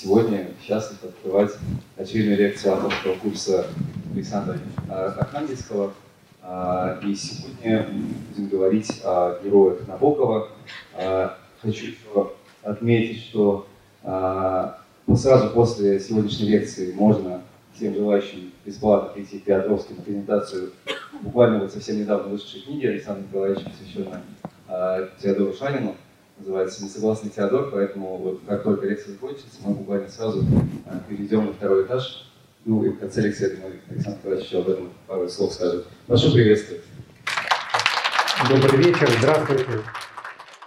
сегодня счастлив открывать очередную лекцию авторского курса Александра Архангельского. И сегодня будем говорить о героях Набокова. Хочу еще отметить, что сразу после сегодняшней лекции можно всем желающим бесплатно прийти к Петровски на презентацию буквально вот совсем недавно вышедшей книги Александра Николаевича, посвященной Теодору Шанину называется «Несогласный Теодор», поэтому вот как только лекция закончится, мы буквально сразу э, перейдем на второй этаж. Ну и в конце лекции, я думаю, Александр Николаевич еще об этом пару слов скажет. Прошу приветствовать. Добрый вечер, здравствуйте.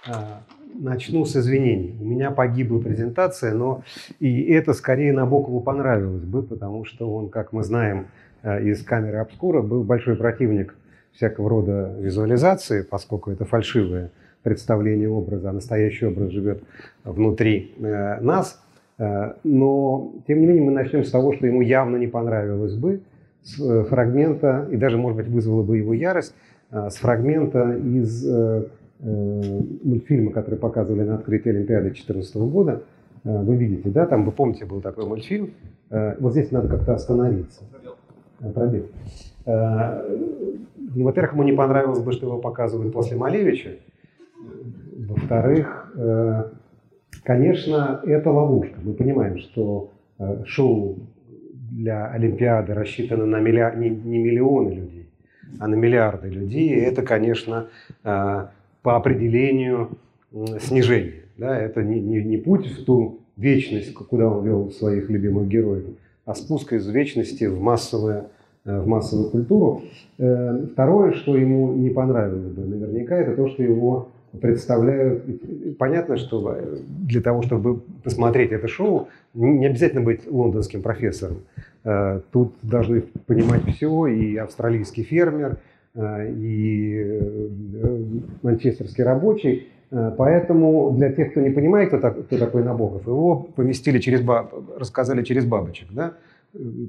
А, начну с извинений. У меня погибла презентация, но и это скорее Набокову понравилось бы, потому что он, как мы знаем э, из камеры обскура, был большой противник всякого рода визуализации, поскольку это фальшивая представление образа, а настоящий образ живет внутри э, нас. Э, но, тем не менее, мы начнем с того, что ему явно не понравилось бы, с э, фрагмента, и даже, может быть, вызвало бы его ярость, с фрагмента из мультфильма, который показывали на открытии Олимпиады 2014 года. Вы видите, да, там, вы помните, был такой мультфильм. Вот здесь надо как-то остановиться. Пробел. Во-первых, ему не понравилось бы, что его показывают после Малевича. Во-вторых, э, конечно, это ловушка. Мы понимаем, что э, шоу для Олимпиады рассчитано на миллиар... не, не миллионы людей, а на миллиарды людей. И это, конечно, э, по определению снижение. Да? Это не, не, не путь в ту вечность, куда он вел своих любимых героев, а спуск из вечности в массовое в массовую культуру. Второе, что ему не понравилось бы наверняка, это то, что его представляют... Понятно, что для того, чтобы посмотреть это шоу, не обязательно быть лондонским профессором. Э, тут должны понимать все, и австралийский фермер, э, и э, манчестерский рабочий. Поэтому для тех, кто не понимает, кто, кто такой Набоков, его поместили через баб... рассказали через бабочек, да?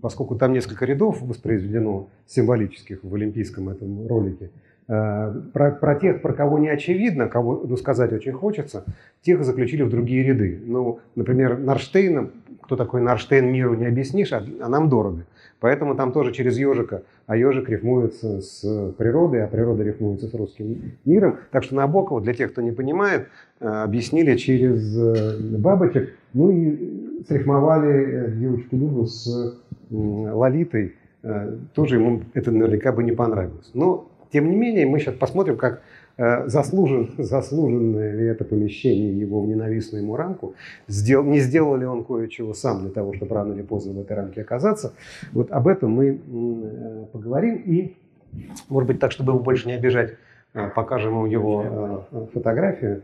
поскольку там несколько рядов воспроизведено символических в олимпийском этом ролике. Э, про, про тех, про кого не очевидно, кого ну, сказать очень хочется, тех заключили в другие ряды. Ну, например, Нарштейна, кто такой Нарштейн, миру не объяснишь, а, а нам дорого. Поэтому там тоже через ежика, а ежик рифмуется с природой, а природа рифмуется с русским миром. Так что Набокова, для тех, кто не понимает, э, объяснили через э, бабочек, ну и срифмовали девочку Любу с Лолитой. Тоже ему это наверняка бы не понравилось. Но тем не менее, мы сейчас посмотрим, как э, заслужен, заслуженное ли это помещение его в ненавистную ему рамку, сделал, не сделал ли он кое-чего сам для того, чтобы рано или поздно в этой рамке оказаться. Вот об этом мы э, поговорим. И, может быть, так, чтобы его больше не обижать, э, покажем ему его фотографию.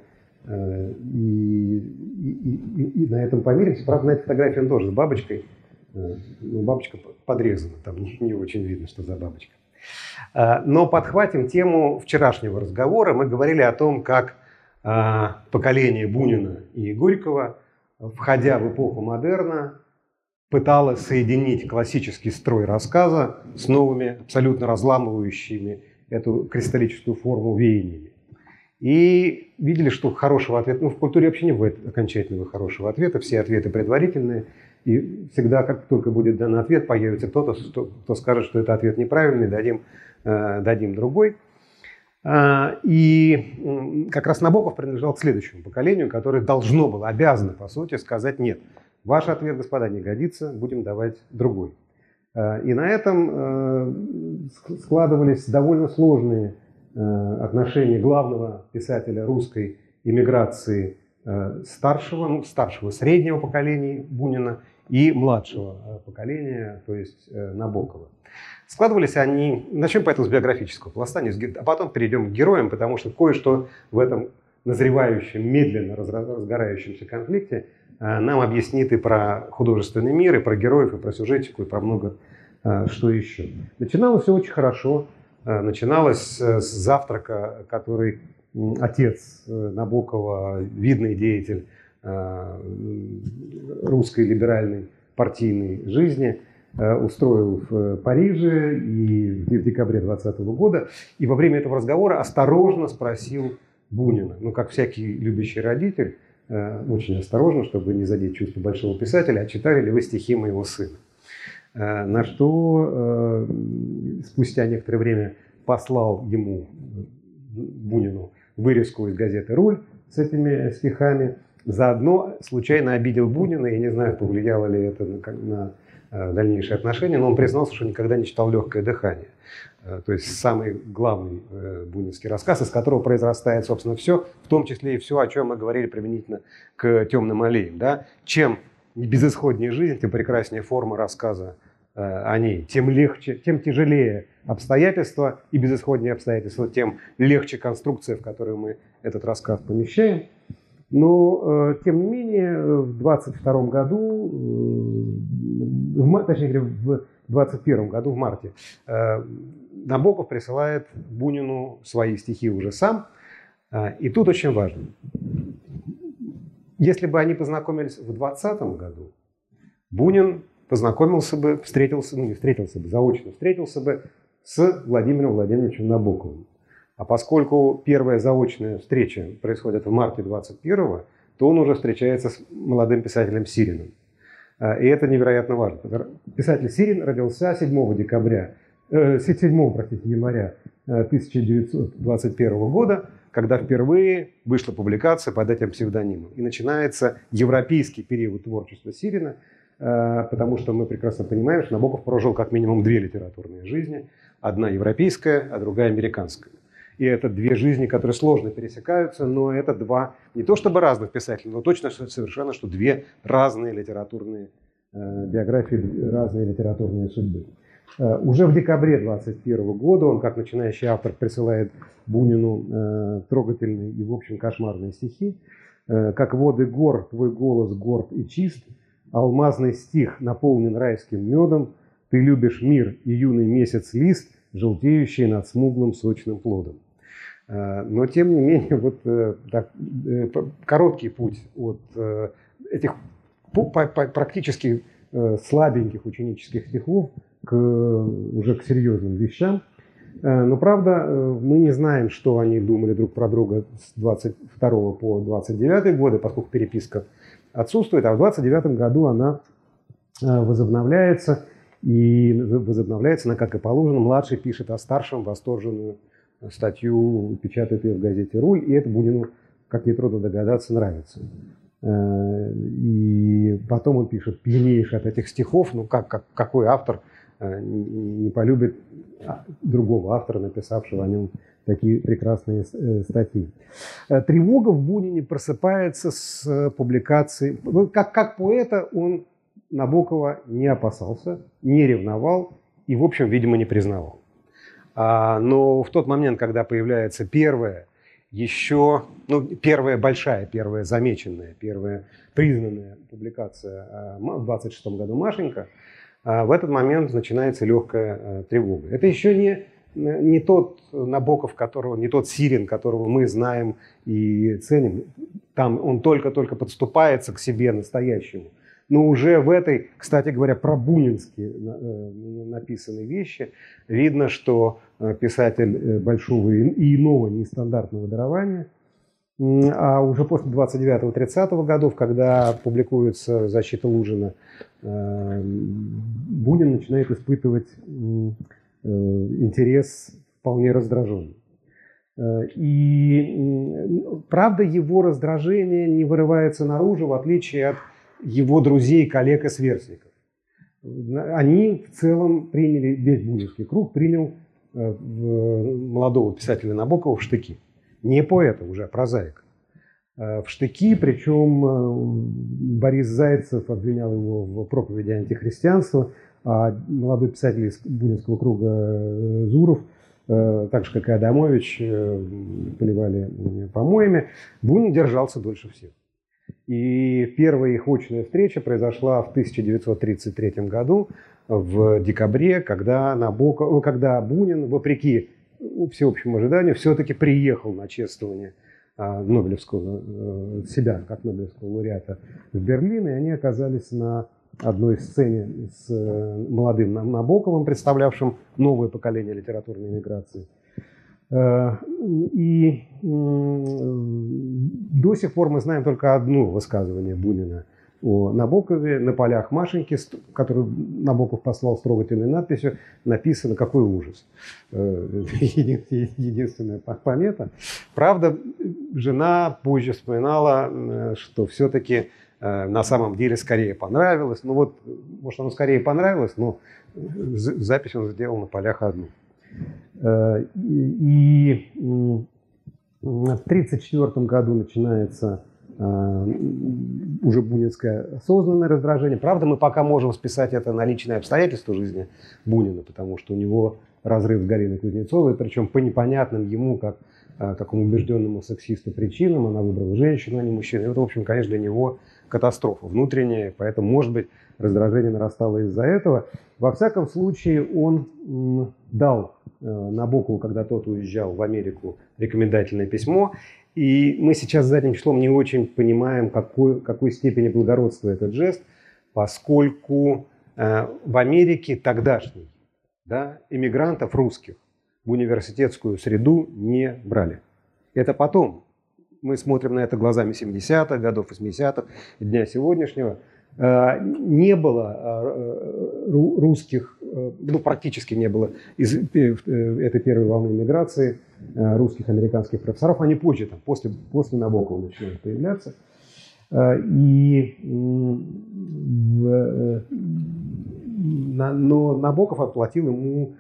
И, и, и, и на этом помиримся. Правда, на этой фотографии он тоже с бабочкой. Бабочка подрезана, там не, не очень видно, что за бабочка. Э, но подхватим тему вчерашнего разговора. Мы говорили о том, как э, поколение Бунина и Горького, входя в эпоху модерна, пыталось соединить классический строй рассказа с новыми, абсолютно разламывающими эту кристаллическую форму веяниями. И видели, что хорошего ответа, ну в культуре вообще не бывает окончательного хорошего ответа, все ответы предварительные – и всегда, как только будет дан ответ, появится кто-то, кто скажет, что это ответ неправильный, дадим, э, дадим другой. А, и как раз Набоков принадлежал к следующему поколению, которое должно было, обязано, по сути, сказать «нет». Ваш ответ, господа, не годится, будем давать другой. А, и на этом э, складывались довольно сложные э, отношения главного писателя русской иммиграции старшего, ну, старшего среднего поколения Бунина и младшего э, поколения, то есть э, Набокова. Складывались они, начнем поэтому с биографического пласта, а потом перейдем к героям, потому что кое-что в этом назревающем, медленно разгорающемся конфликте э, нам объяснит и про художественный мир, и про героев, и про сюжетику, и про много что еще. Начиналось все очень хорошо. Начиналось с завтрака, который отец Набокова, видный деятель русской либеральной партийной жизни, э, устроил в Париже и в декабре 2020 года. И во время этого разговора осторожно спросил Бунина, ну, как всякий любящий родитель, очень осторожно, чтобы не задеть чувство большого писателя, а читали ли вы стихи моего сына. На что спустя некоторое время послал ему, Бунину, вырезку из газеты «Руль» с этими стихами. Заодно случайно обидел Бунина, я не знаю, повлияло ли это на, на Э, дальнейшие отношения, но он признался, что никогда не читал «Легкое дыхание». Э, то есть самый главный э, бунинский рассказ, из которого произрастает, собственно, все, в том числе и все, о чем мы говорили применительно к «Темным аллеям». Да? Чем безысходнее жизнь, тем прекраснее форма рассказа о ней, тем легче, тем тяжелее обстоятельства и безысходнее обстоятельства, тем легче конструкция, в которую мы этот рассказ помещаем. Но, тем не менее, в 22 году в, точнее говоря, в 21 году, в марте, э, Набоков присылает Бунину свои стихи уже сам. Э, и тут очень важно. Если бы они познакомились в 20 году, Бунин познакомился бы, встретился, ну не встретился бы, заочно встретился бы с Владимиром Владимировичем Набоковым. А поскольку первая заочная встреча происходит в марте 21 то он уже встречается с молодым писателем Сириным. А, и это невероятно важно. Писатель Сирин родился 7 декабря, 7 э, простите, января 1921 э, года, когда впервые вышла публикация под этим псевдонимом. И начинается европейский период творчества Сирина, э, потому что мы прекрасно понимаем, что Набоков прожил как минимум две литературные жизни. Одна европейская, а другая американская. И это две жизни, которые сложно пересекаются, но это два, не то чтобы разных писателей, но точно совершенно, что две разные литературные э, биографии, разные литературные судьбы. Э, уже в декабре 2021 года он, как начинающий автор, присылает Бунину э, трогательные и, в общем, кошмарные стихи. «Как воды гор, твой голос горд и чист, алмазный стих наполнен райским медом, ты любишь мир и юный месяц лист, желтеющий над смуглым сочным плодом». Э, но, тем не менее, вот э, так, э, короткий путь от этих практически слабеньких ученических стихов к, уже к серьезным вещам. Но, правда, мы не знаем, что они думали друг про друга с 22 по 29 годы, поскольку переписка отсутствует, а в 29 году она возобновляется, и возобновляется она, как и положено, младший пишет о старшем восторженную статью печатает ее в газете «Руль», и это Бунину, как нетрудно догадаться, нравится. Э, и потом он пишет пьянейший от этих стихов, ну как, как какой автор э, не полюбит другого автора, написавшего о нем такие прекрасные э, статьи. Тревога в Бунине просыпается с публикации. Как, как поэта он Набокова не опасался, не ревновал и, в общем, видимо, не признавал. А, но в тот момент, когда появляется первая, еще, ну, первая большая, первая замеченная, первая признанная публикация а, в 26 году Машенька, а, в этот момент начинается легкая тревога. Это еще не, не тот Набоков, которого, не тот Сирин, которого мы знаем и ценим. Там он только-только подступается к себе настоящему. Но уже в этой, кстати говоря, про бунинские э, написанные вещи видно, что э, писатель э, большого и иного нестандартного дарования. А уже после 29-30 годов, когда публикуется «Защита Лужина», Бунин начинает испытывать интерес вполне раздраженный. И правда, его раздражение не вырывается наружу, в отличие от его друзей, коллег и сверстников. Они в целом приняли, весь бунинский круг принял э, молодого писателя Набокова в штыки. Не поэта уже, а прозаика. Э, в штыки, причем э, Борис Зайцев обвинял его в проповеди антихристианства, а молодой писатель из бунинского круга Зуров, так же, как и Адамович, поливали помоями. Бунин держался дольше всех. И первая их очная встреча произошла в 1933 году, в декабре, когда, Набоков, когда Бунин, вопреки всеобщему ожиданию, все-таки приехал на чествование а, Нобелевского, э, себя как Нобелевского лауреата в Берлин, и они оказались на одной сцене с э, молодым Набоковым, представлявшим новое поколение литературной миграции. И до сих пор мы знаем только одно высказывание Бунина о Набокове. На полях Машеньки, которую Набоков послал с трогательной надписью, написано «Какой ужас». Единственная помета. Правда, жена позже вспоминала, что все-таки Э, на самом деле скорее понравилось. Ну вот, может, оно скорее понравилось, но запись он сделал на полях одну. Э, и в 1934 году начинается э, уже бунинское осознанное раздражение. Правда, мы пока можем списать это на личные обстоятельства жизни Бунина, потому что у него разрыв с Галиной Кузнецовой, причем по непонятным ему, как такому убежденному сексисту причинам, она выбрала женщину, а не мужчину. И это, в общем, конечно, для него катастрофа внутренняя, поэтому, может быть, раздражение нарастало из-за этого. Во всяком случае, он дал э, Набокову, когда тот уезжал в Америку, рекомендательное письмо. И мы сейчас задним числом не очень понимаем, какой, какой степени благородства этот жест, поскольку э, в Америке тогдашний да, иммигрантов русских в университетскую среду не брали. Это потом мы смотрим на это глазами 70-х годов, 80-х, дня сегодняшнего, э, не было русских, ну практически не было из этой первой волны миграции русских американских профессоров, они позже, там, после, после Набокова начинают появляться. И, но Набоков отплатил ему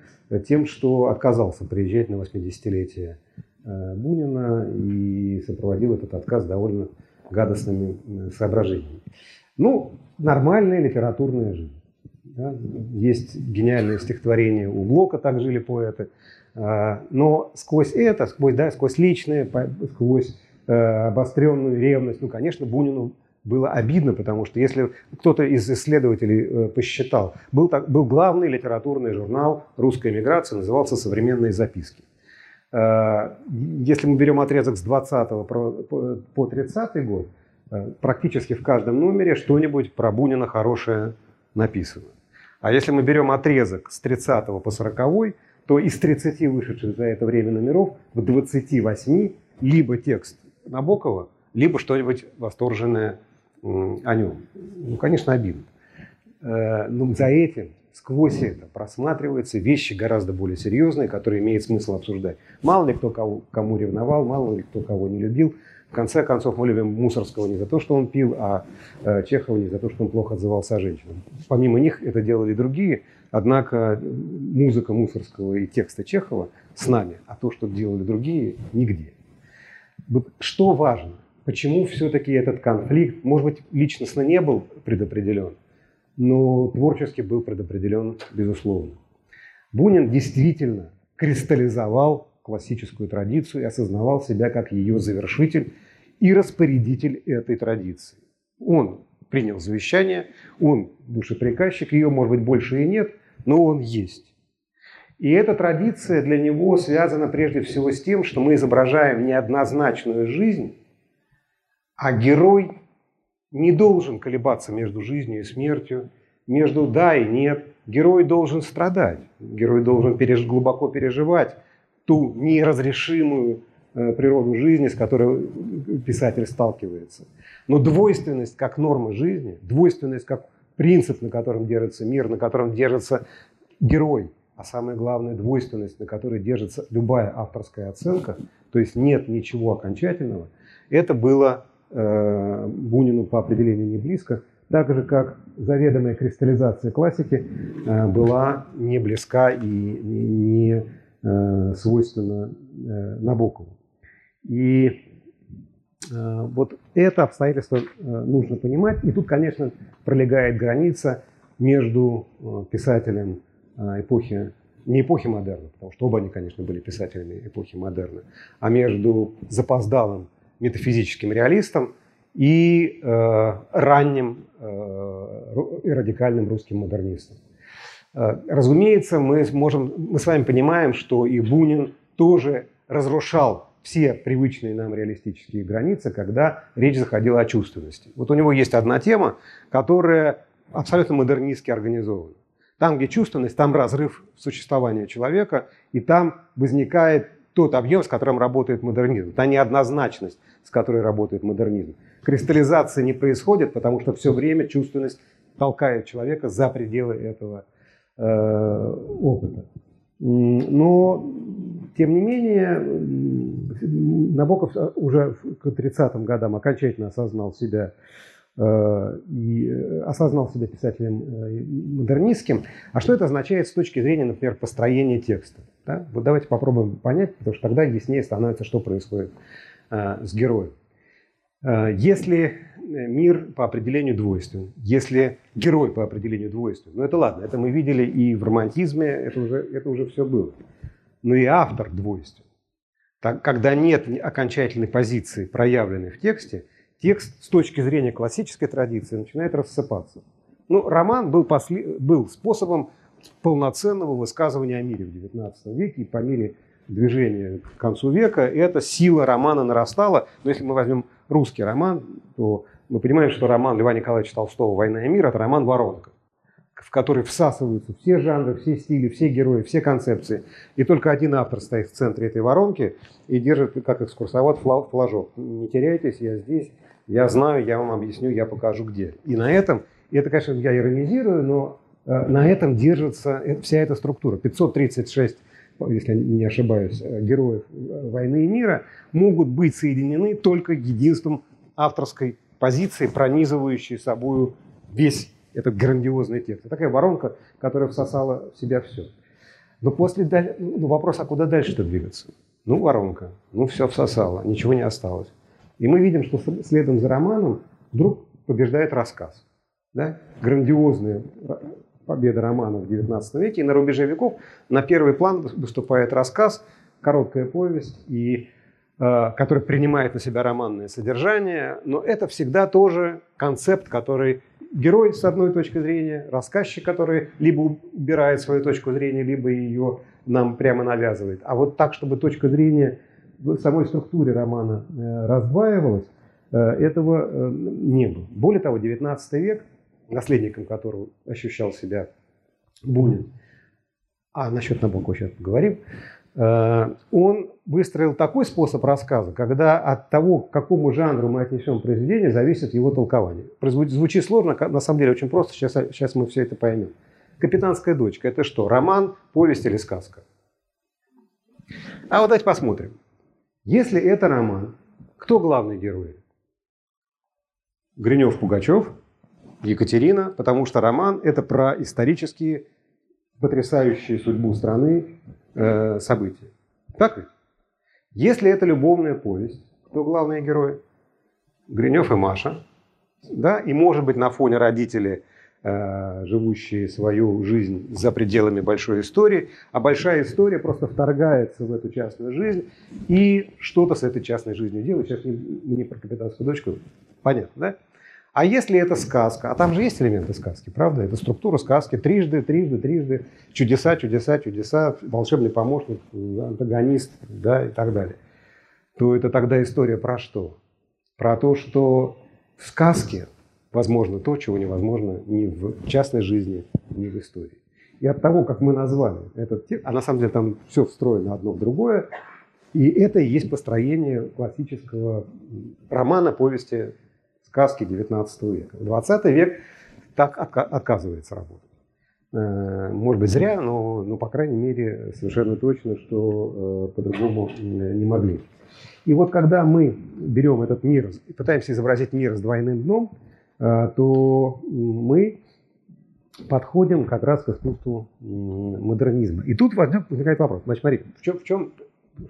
тем, что отказался приезжать на 80-летие Э, Бунина и сопроводил этот отказ довольно гадостными э, соображениями. Ну, нормальная литературная жизнь. Да? Есть гениальное стихотворение у Блока, так жили поэты. А, но сквозь это, сквозь, да, сквозь личное, сквозь э, обостренную ревность, ну, конечно, Бунину было обидно, потому что если кто-то из исследователей посчитал, был, так, был главный литературный журнал русской эмиграции, назывался «Современные записки». Э, если мы берем отрезок с 20 по 30 год, э, практически в каждом номере что-нибудь про Бунина хорошее написано. А если мы берем отрезок с 30 по 40, то из 30 вышедших за это время номеров в 28 либо текст Набокова, либо что-нибудь восторженное о нем. Ну, конечно, обидно. Э, но за этим сквозь это просматриваются вещи гораздо более серьезные, которые имеет смысл обсуждать. Мало ли кто кого, кому ревновал, мало ли кто кого не любил. В конце концов, мы любим Мусорского не за то, что он пил, а э, Чехова не за то, что он плохо отзывался о женщинах. Помимо них это делали другие, однако музыка Мусорского и тексты Чехова с нами, а то, что делали другие, нигде. Что важно? Почему все-таки этот конфликт, может быть, личностно не был предопределен, но творчески был предопределен, безусловно. Бунин действительно кристаллизовал классическую традицию и осознавал себя как ее завершитель и распорядитель этой традиции. Он принял завещание, он душеприказчик, ее, может быть, больше и нет, но он есть. И эта традиция для него связана прежде всего с тем, что мы изображаем неоднозначную жизнь, а герой не должен колебаться между жизнью и смертью, между да и нет. Герой должен страдать, герой должен переж... глубоко переживать ту неразрешимую э, природу жизни, с которой писатель сталкивается. Но двойственность как норма жизни, двойственность как принцип, на котором держится мир, на котором держится герой, а самое главное двойственность, на которой держится любая авторская оценка, то есть нет ничего окончательного, это было Э, Бунину по определению не близко, так же как заведомая кристаллизация классики э, была не близка и не э, свойственна Набокову. И вот это обстоятельство нужно понимать. И тут, конечно, пролегает граница между писателем эпохи, не эпохи модерна, потому что оба они, конечно, были писателями эпохи модерна, а между запоздалым метафизическим реалистом и э, ранним э, и радикальным русским модернистом. Э, разумеется, мы, можем, мы с вами понимаем, что и Бунин тоже разрушал все привычные нам реалистические границы, когда речь заходила о чувственности. Вот у него есть одна тема, которая абсолютно модернистски организована. Там, где чувственность, там разрыв существования человека, и там возникает тот объем, с которым работает модернизм, та неоднозначность, с которой работает модернизм. Кристаллизация не происходит, потому что все время чувственность толкает человека за пределы этого опыта. Но, тем не менее, Набоков уже к 30-м годам окончательно осознал себя э, и э, осознал себя писателем э, модернистским. А что это означает с точки зрения, например, построения текста? Да? Вот давайте попробуем понять, потому что тогда яснее становится, что происходит с героем. Если мир по определению двойствен, если герой по определению двойствен, ну это ладно, это мы видели и в романтизме, это уже, это уже все было. Но и автор двойствен. Так, когда нет окончательной позиции, проявленной в тексте, текст с точки зрения классической традиции начинает рассыпаться. Ну, роман был, после, был способом полноценного высказывания о мире в XIX веке и по мере движения к концу века эта сила романа нарастала. Но если мы возьмем русский роман, то мы понимаем, что роман Льва Николаевича Толстого «Война и мир» – это роман «Воронка», в который всасываются все жанры, все стили, все герои, все концепции. И только один автор стоит в центре этой воронки и держит, как экскурсовод, флажок. Не теряйтесь, я здесь, я знаю, я вам объясню, я покажу где. И на этом, и это, конечно, я иронизирую, но э, на этом держится вся эта структура. 536 если не ошибаюсь, э, героев э, войны и мира, могут быть соединены только единством авторской позиции, пронизывающей собой весь этот грандиозный текст. такая воронка, которая всосала в себя все. Но после ну, вопрос, а куда дальше-то двигаться? Ну, воронка, ну, все всосало, ничего не осталось. И мы видим, что следом за романом вдруг побеждает рассказ. Да? Грандиозная победа романа в XIX веке. И на рубеже веков на первый план выступает рассказ, короткая повесть, и Э, который принимает на себя романное содержание, но это всегда тоже концепт, который герой с одной точки зрения, рассказчик, который либо убирает свою точку зрения, либо ее нам прямо навязывает. А вот так, чтобы точка зрения в самой структуре романа э, раздваивалась, э, этого не было. Более того, XIX век, наследником которого ощущал себя Бунин, а насчет Набокова сейчас поговорим, Э, он выстроил такой способ рассказа, когда от того, к какому жанру мы отнесем произведение, зависит его толкование. Звучит сложно, на самом деле очень просто, сейчас, сейчас мы все это поймем. «Капитанская дочка» – это что, роман, повесть или сказка? А вот давайте посмотрим. Если это роман, кто главный герой? Гринев-Пугачев, Екатерина, потому что роман – это про исторические, потрясающие судьбу страны э, события. Так ведь? Если это любовная повесть, то главные герои? Гринев и Маша. Да? И может быть на фоне родителей, э, живущие свою жизнь за пределами большой истории, а большая история просто вторгается в эту частную жизнь и что-то с этой частной жизнью делает. Сейчас не, не про капитанскую дочку, понятно, да? А если это сказка, а там же есть элементы сказки, правда? Это структура сказки, трижды, трижды, трижды, чудеса, чудеса, чудеса, волшебный помощник, антагонист, да, и так далее. То это тогда история про что? Про то, что в сказке возможно то, чего невозможно ни в частной жизни, ни в истории. И от того, как мы назвали этот текст, а на самом деле там все встроено одно в другое, и это и есть построение классического романа, повести сказки XIX века. В XX век так отказывается работать. Э, может быть, зря, но, но, по крайней мере, совершенно точно, что э, по-другому не могли. И вот когда мы берем этот мир, пытаемся изобразить мир с двойным дном, э, то мы подходим как раз к искусству модернизма. И тут возникает вопрос. Значит, смотрите, в чем, в чем,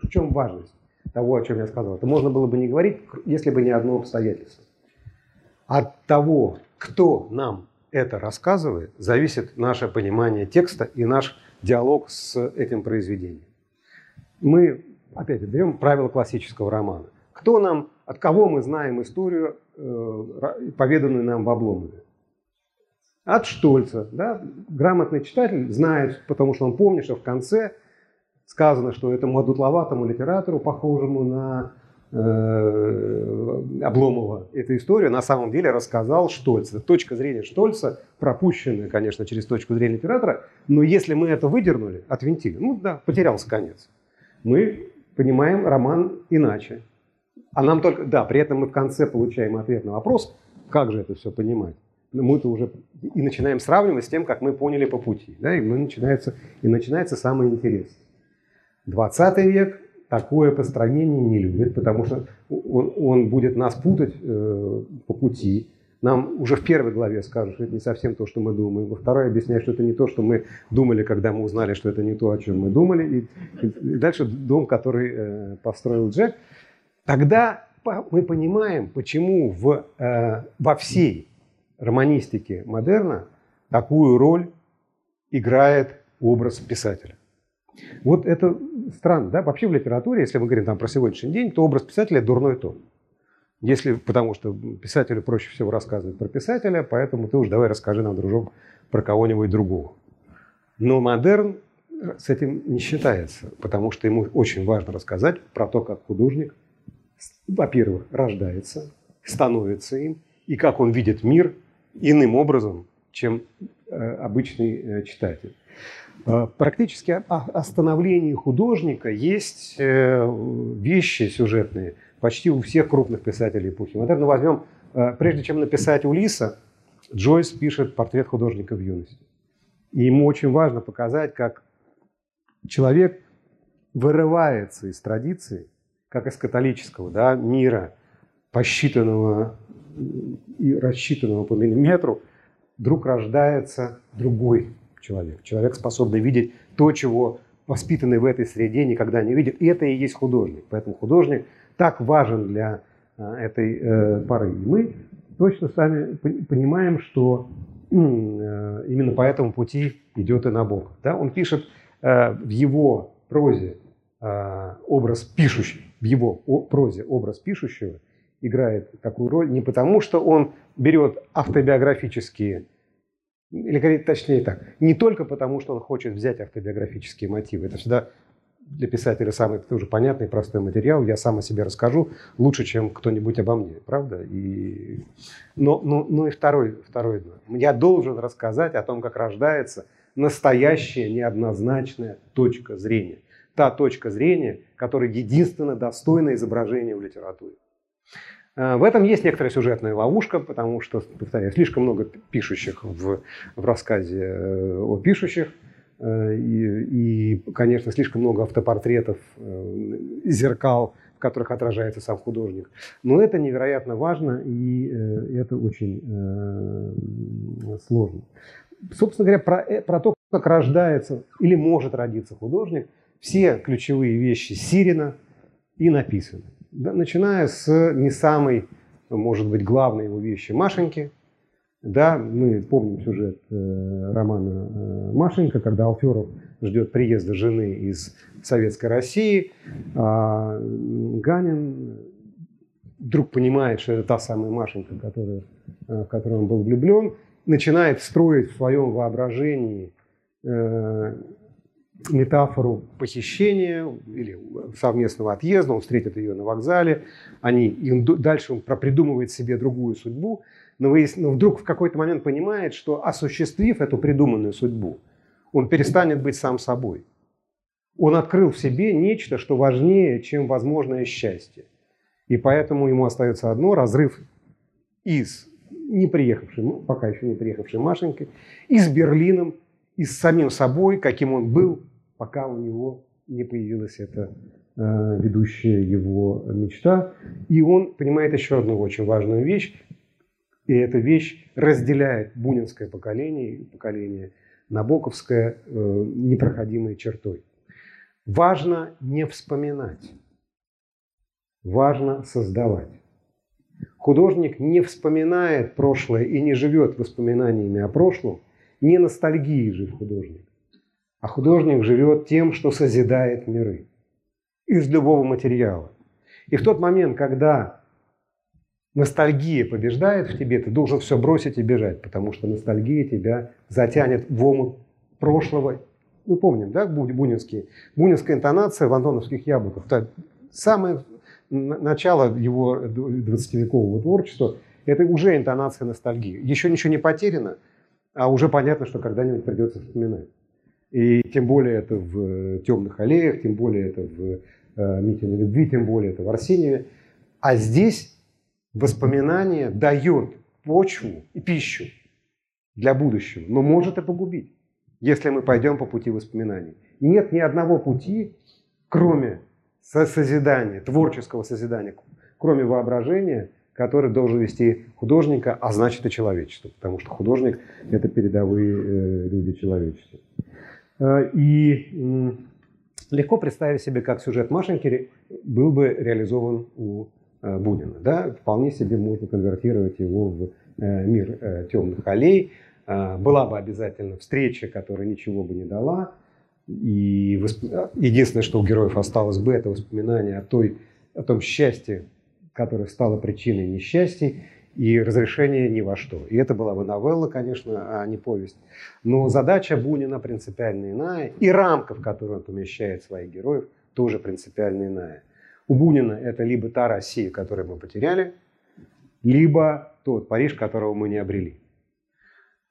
в чем важность того, о чем я сказал? Это можно было бы не говорить, если бы не одно обстоятельство. От того, кто нам это рассказывает, зависит наше понимание текста и наш диалог с этим произведением. Мы, опять берем правила классического романа. Кто нам, от кого мы знаем историю, э, поведанную нам в Обломове? От Штольца. Да? Грамотный читатель знает, потому что он помнит, что в конце сказано, что этому одутловатому литератору, похожему на Обломова эту историю на самом деле рассказал Штольц. Точка зрения Штольца, пропущенная, конечно, через точку зрения оператора, но если мы это выдернули, отвинтили, ну да, потерялся конец. Мы понимаем роман иначе. А нам только, да, при этом мы в конце получаем ответ на вопрос, как же это все понимать. Мы это уже и начинаем сравнивать с тем, как мы поняли по пути. Да, и, мы начинается, и начинается самое интересное. 20 век такое построение не любит, потому что он, он будет нас путать э, по пути. Нам уже в первой главе скажут, что это не совсем то, что мы думаем. Во второй объясняют, что это не то, что мы думали, когда мы узнали, что это не то, о чем мы думали. И, и дальше дом, который э, построил Джек. Тогда мы понимаем, почему в, э, во всей романистике модерна такую роль играет образ писателя. Вот это странно, да? Вообще в литературе, если мы говорим там про сегодняшний день, то образ писателя – дурной тон. Если, потому что писателю проще всего рассказывать про писателя, поэтому ты уж давай расскажи нам, дружок, про кого-нибудь другого. Но модерн с этим не считается, потому что ему очень важно рассказать про то, как художник, во-первых, рождается, становится им, и как он видит мир иным образом, чем э, обычный э, читатель. Э, практически о становлении художника есть вещи сюжетные почти у всех крупных писателей эпохи модерна. Возьмем, прежде чем написать Улиса, Джойс пишет портрет художника в юности. И ему очень важно показать, как человек вырывается из традиции, как из католического да, мира, посчитанного и рассчитанного по миллиметру, вдруг рождается другой человек. Человек, способный видеть то, чего воспитанный в этой среде никогда не видит. И это и есть художник. Поэтому художник так важен для а, этой э, поры. И мы точно сами понимаем, что э, именно по этому пути идет и Набоков. Да? Он пишет э, в его прозе образ пишущий, в его прозе образ пишущего – играет такую роль не потому, что он берет автобиографические, или точнее так, не только потому, что он хочет взять автобиографические мотивы. Это всегда для писателя самый тоже понятный, простой материал. Я сам о себе расскажу лучше, чем кто-нибудь обо мне, правда? И... Но, но, но и второй, второй. Я должен рассказать о том, как рождается настоящая неоднозначная точка зрения. Та точка зрения, которая единственно достойна изображения в литературе. Э, в этом есть некоторая сюжетная ловушка, потому что, повторяю, слишком много пишущих в, в рассказе э, о пишущих. Э, и, и, конечно, слишком много автопортретов, зеркал, в которых отражается сам художник. Но это невероятно важно, и это очень сложно. Собственно говоря, про, про то, как рождается или может родиться художник, все ключевые вещи Сирина и написаны да, начиная с не самой, может быть, главной его вещи Машеньки. Да, мы помним сюжет э, романа э, Машенька, когда Алферов ждет приезда жены из Советской России, а Ганин вдруг понимает, что это та самая Машенька, которая, э, в которую он был влюблен, начинает строить в своем воображении э, метафору похищения или совместного отъезда, он встретит ее на вокзале, они, и дальше он придумывает себе другую судьбу, но, вы, но вдруг в какой-то момент понимает, что осуществив эту придуманную судьбу, он перестанет быть сам собой. Он открыл в себе нечто, что важнее, чем возможное счастье. И поэтому ему остается одно – разрыв из не приехавшей, пока еще не приехавшей Машенькой, и с Берлином, и с самим собой, каким он был пока у него не появилась эта э, ведущая его мечта. И он понимает еще одну очень важную вещь, и эта вещь разделяет бунинское поколение и поколение Набоковское э, непроходимой чертой. Важно не вспоминать, важно создавать. Художник не вспоминает прошлое и не живет воспоминаниями о прошлом, не ностальгией жив художник, а художник живет тем, что созидает миры из любого материала. И в тот момент, когда ностальгия побеждает в тебе, ты должен все бросить и бежать, потому что ностальгия тебя затянет в омут прошлого. Мы помним, да, бунинские, бунинская интонация в антоновских яблоках. Это самое начало его 20-векового творчества – это уже интонация ностальгии. Еще ничего не потеряно, а уже понятно, что когда-нибудь придется вспоминать. И тем более это в темных аллеях, тем более это в митинга любви, тем более это в Арсеньеве. А здесь воспоминание дает почву и пищу для будущего, но может и погубить, если мы пойдем по пути воспоминаний. Нет ни одного пути, кроме созидания, творческого созидания, кроме воображения, который должен вести художника, а значит и человечество, потому что художник – это передовые э, люди человечества. Э, и легко представить себе, как сюжет Машеньки был бы реализован у э, Бунина. Да? Вполне себе можно конвертировать его в мир темных аллей. Была бы обязательно встреча, которая ничего бы не дала. И единственное, что у героев осталось бы, это воспоминание о, той, о том счастье, которая стала причиной несчастий и разрешения ни во что. И это была бы новелла, конечно, а не повесть. Но задача Бунина принципиально иная, и рамка, в которую он помещает своих героев, тоже принципиально иная. У Бунина это либо та Россия, которую мы потеряли, либо тот Париж, которого мы не обрели.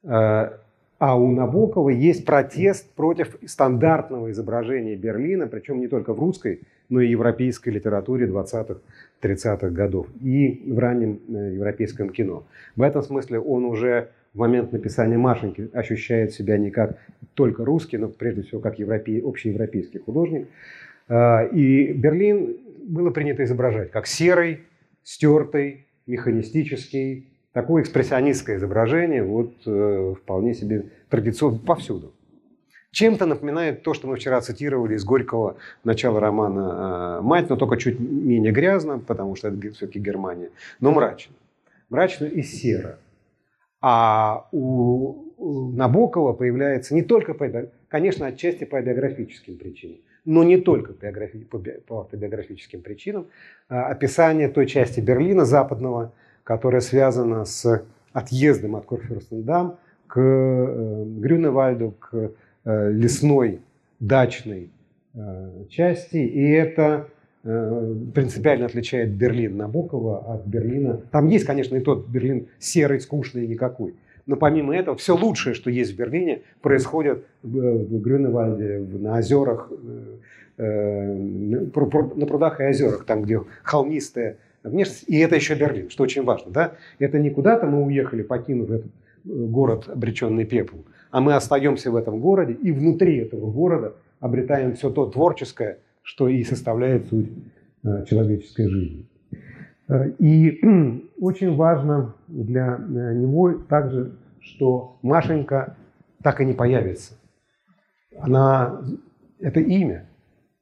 Э, а у Набокова есть протест против стандартного изображения Берлина, причем не только в русской, но и европейской литературе 20-х, 30-х годов и в раннем э, европейском кино. В этом смысле он уже в момент написания Машеньки ощущает себя не как только русский, но прежде всего как европей, общеевропейский художник. А, и Берлин было принято изображать как серый, стертый, механистический, такое экспрессионистское изображение, вот э, вполне себе традиционно повсюду. Чем-то напоминает то, что мы вчера цитировали из Горького начала романа э, «Мать», но только чуть менее грязно, потому что это все-таки Германия, но мрачно. Мрачно и серо. А у Набокова появляется не только, по, конечно, отчасти по биографическим причинам, но не только по, биографи, по автобиографическим причинам, а описание той части Берлина западного, которая связана с отъездом от Корфюрстендам к э, Грюневальду, к лесной дачной э, части, и это э, принципиально отличает Берлин Набокова от Берлина. Там есть, конечно, и тот Берлин серый, скучный никакой. Но помимо этого, все лучшее, что есть в Берлине, происходит в Грюневальде, на озерах, на прудах и озерах, там, где холмистая внешность. И это еще Берлин, что очень важно. Да? Это не куда-то мы уехали, покинув этот город, обреченный пеплом, а мы остаемся в этом городе и внутри этого города обретаем все то творческое, что и составляет суть э, человеческой жизни. Э, и очень важно для э, него также, что Машенька так и не появится. Она – это имя,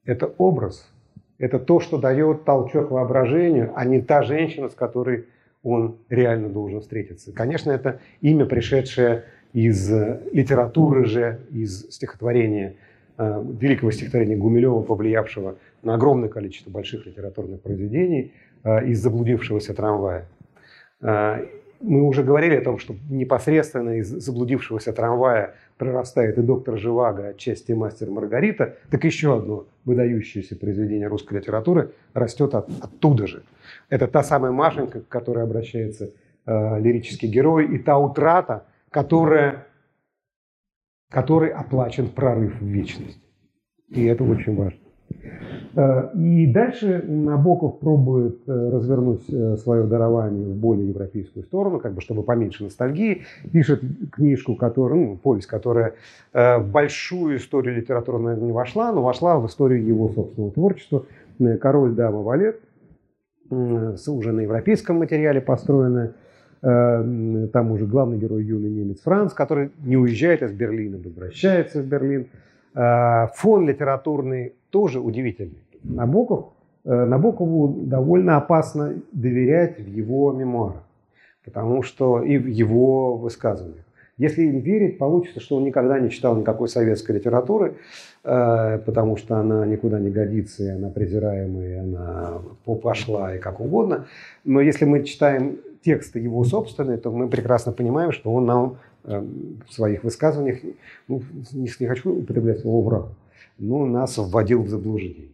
это образ, это то, что дает толчок воображению, а не та женщина, с которой он реально должен встретиться. Конечно, это имя, пришедшее из э, литературы же, из стихотворения, э, великого стихотворения Гумилева, повлиявшего на огромное количество больших литературных произведений, э, из заблудившегося трамвая. Мы уже говорили о том, что непосредственно из заблудившегося трамвая прорастает и доктор Живаго, отчасти мастер Маргарита, так еще одно выдающееся произведение русской литературы растет от, оттуда же. Это та самая Машенька, к которой обращается э, лирический герой, и та утрата, которая, которой оплачен прорыв в вечность. И это очень важно. Э, и дальше Набоков пробует э, развернуть э, свое дарование в более европейскую сторону, как бы чтобы поменьше ностальгии. Пишет книжку, которая, ну, повесть, которая в большую историю литературы, наверное, не вошла, но вошла в историю его собственного творчества. «Король, дама, валет», уже на европейском материале построенная. Там уже главный герой юный немец Франц, который не уезжает из Берлина, возвращается в Берлин. Фон литературный тоже удивительный. Набоков, э, Набокову довольно опасно доверять в его мемуарах, потому что и в его высказываниях. Если им верить, получится, что он никогда не читал никакой советской литературы, э, потому что она никуда не годится, и она презираемая, и она пошла, и как угодно. Но если мы читаем тексты его собственные, то мы прекрасно понимаем, что он нам э, в своих высказываниях, ну, не хочу употреблять слово «враг», но нас вводил в заблуждение.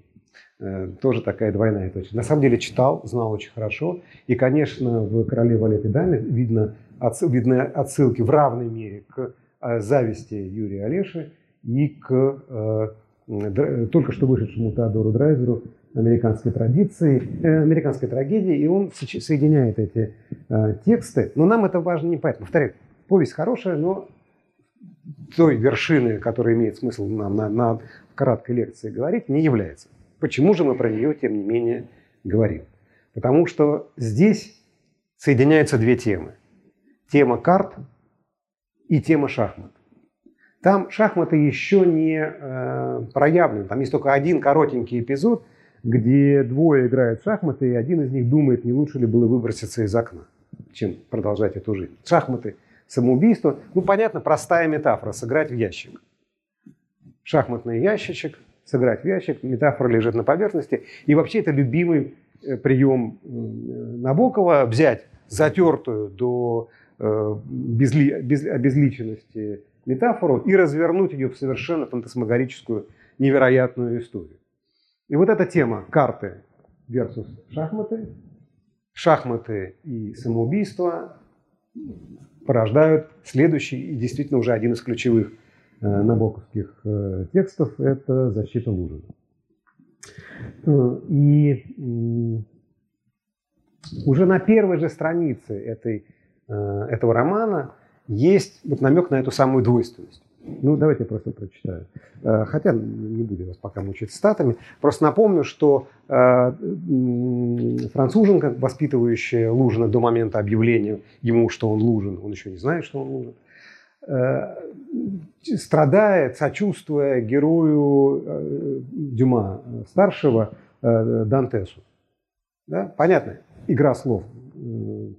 Э, тоже такая двойная точка. На самом деле читал, знал очень хорошо. И, конечно, в «Короле Валете Даме» видно, видны отсылки в равной мере к э, зависти Юрия Олеши и к только что вышедшему Теодору Драйзеру американской традиции, э, американской трагедии, и он соединяет эти э, тексты. Но нам это важно не поэтому. Повторяю, повесть хорошая, но той вершины, которая имеет смысл нам на, на краткой лекции говорить, не является. Почему же мы про нее, тем не менее, говорим? Потому что здесь соединяются две темы. Тема карт и тема шахмат. Там шахматы еще не э, проявлены. Там есть только один коротенький эпизод, где двое играют в шахматы, и один из них думает, не лучше ли было выброситься из окна, чем продолжать эту жизнь. Шахматы – самоубийство. Ну, понятно, простая метафора – сыграть в ящик. Шахматный ящичек, сыграть в ящик, метафора лежит на поверхности. И вообще это любимый э, прием э, Набокова – взять затертую до э, безли, без, обезличенности метафору и развернуть ее в совершенно фантасмагорическую, невероятную историю. И вот эта тема карты versus шахматы, шахматы и самоубийство порождают следующий и действительно уже один из ключевых э, набоковских э, текстов – это «Защита Лужина». Э, и уже на первой же странице этой, этого романа есть вот намек на эту самую двойственность. Ну, давайте я просто прочитаю. Э, хотя не буду вас пока мучить статами. Просто напомню, что э, француженка, воспитывающая Лужина до момента объявления ему, что он Лужин, он еще не знает, что он Лужин, э, страдает, сочувствуя герою Дюма старшего Дантесу. Да? Понятно, игра слов,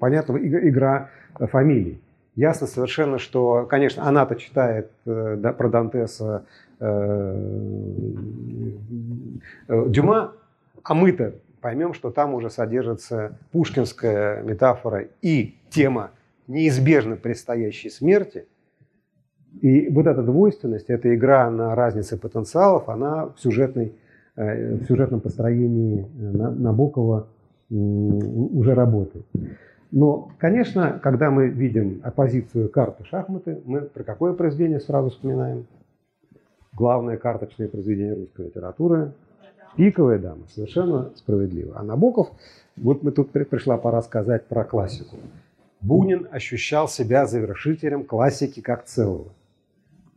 понятно, игра фамилий. Ясно совершенно, что, конечно, она-то читает э, да, про Дантеса э, э, Дюма, а мы-то поймем, что там уже содержится пушкинская метафора и тема неизбежно предстоящей смерти. И вот эта двойственность, эта игра на разнице потенциалов, она в, сюжетной, в сюжетном построении Набокова уже работает. Но, конечно, когда мы видим оппозицию карты шахматы, мы про какое произведение сразу вспоминаем? Главное карточное произведение русской литературы «Пиковая дама». Совершенно справедливо. А Набоков, вот мы тут пришла пора сказать про классику. Бунин ощущал себя завершителем классики как целого.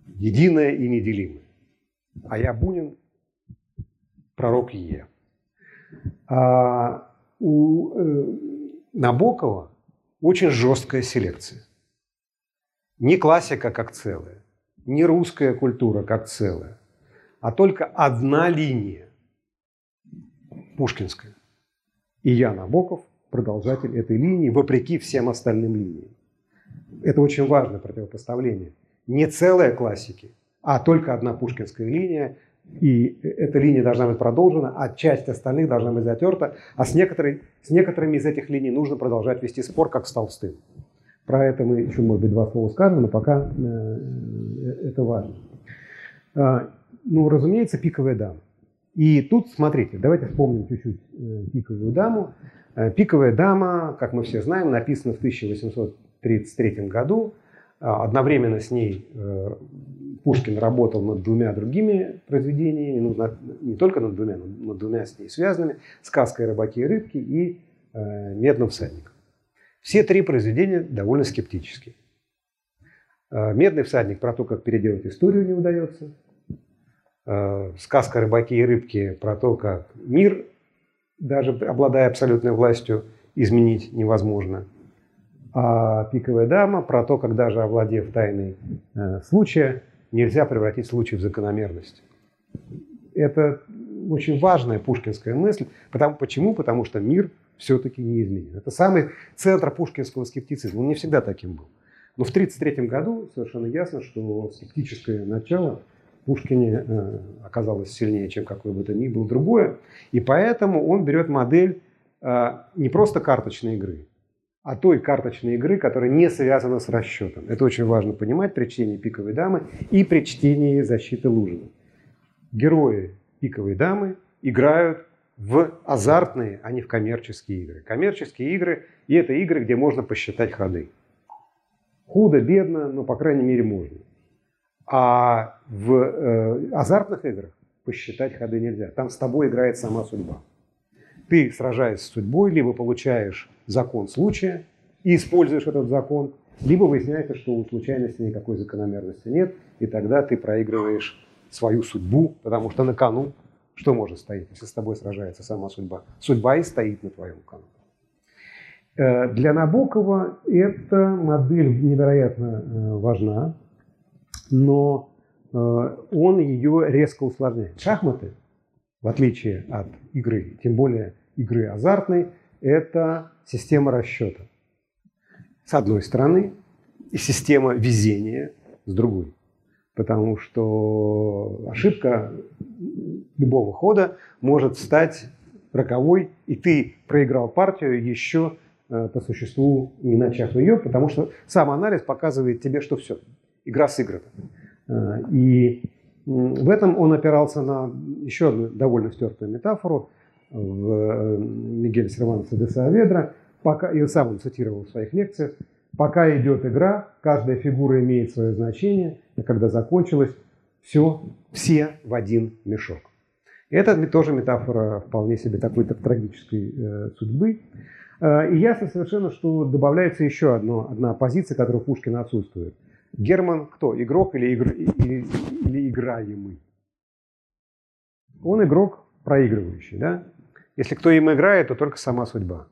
Единое и неделимое. А я Бунин, пророк Е. А у э, Набокова очень жесткая селекция. Не классика как целая, не русская культура как целая, а только одна линия пушкинская. И я, Набоков, продолжатель этой линии, вопреки всем остальным линиям. Это очень важное противопоставление. Не целая классики, а только одна пушкинская линия, и эта линия должна быть продолжена, а часть остальных должна быть затерта, а с, некоторой, с некоторыми из этих линий нужно продолжать вести спор, как с Толстым. Про это мы еще, может быть, два слова скажем, но пока э, это важно. А, ну, разумеется, пиковая дама. И тут, смотрите, давайте вспомним чуть-чуть э, пиковую даму. Э, пиковая дама, как мы все знаем, написана в 1833 году. А, одновременно с ней Пушкин работал над двумя другими произведениями, ну, над, не только над двумя, но над двумя с ней связанными, «Сказкой рыбаки и рыбки» и э, «Медным всадником». Все три произведения довольно скептические. Э, «Медный всадник» про то, как переделать историю не удается. Э, «Сказка рыбаки и рыбки» про то, как мир, даже обладая абсолютной властью, изменить невозможно. А «Пиковая дама» про то, как даже овладев тайной э, случая, нельзя превратить случай в закономерность. Это очень важная пушкинская мысль. Потому, почему? Потому что мир все-таки не изменен. Это самый центр пушкинского скептицизма. Он не всегда таким был. Но в 1933 году совершенно ясно, что скептическое начало Пушкине э, оказалось сильнее, чем какое бы то ни было другое. И поэтому он берет модель э, не просто карточной игры, а той карточной игры, которая не связана с расчетом. Это очень важно понимать при чтении «Пиковой дамы» и при чтении «Защиты Лужина». Герои «Пиковой дамы» играют в азартные, а не в коммерческие игры. Коммерческие игры – и это игры, где можно посчитать ходы. Худо, бедно, но, по крайней мере, можно. А в э, азартных играх посчитать ходы нельзя. Там с тобой играет сама судьба. Ты, сражаясь с судьбой, либо получаешь закон случая и используешь этот закон, либо выясняется, что у случайности никакой закономерности нет, и тогда ты проигрываешь свою судьбу, потому что на кону что может стоять, если с тобой сражается сама судьба? Судьба и стоит на твоем кону. Э, для Набокова эта модель невероятно э, важна, но э, он ее резко усложняет. Шахматы, в отличие от игры, тем более игры азартной, это система расчета. С одной стороны, и система везения с другой. Потому что ошибка любого хода может стать роковой, и ты проиграл партию еще Э, по существу, не начав ее, потому что сам анализ показывает тебе, что все, игра сыграна. Э, и в этом он опирался на еще одну довольно стертую метафору в э, Мигель Серванса де Сааведра, пока, и сам он цитировал в своих лекциях, пока идет игра, каждая фигура имеет свое значение, и когда закончилась, все, все в один мешок. Это тоже метафора вполне себе такой трагической э, судьбы. Э, и ясно совершенно, что добавляется еще одно, одна позиция, которая у Пушкина отсутствует. Герман кто? Игрок или, игр, или, или играемый? Он игрок проигрывающий, да? Если кто им играет, то только сама судьба.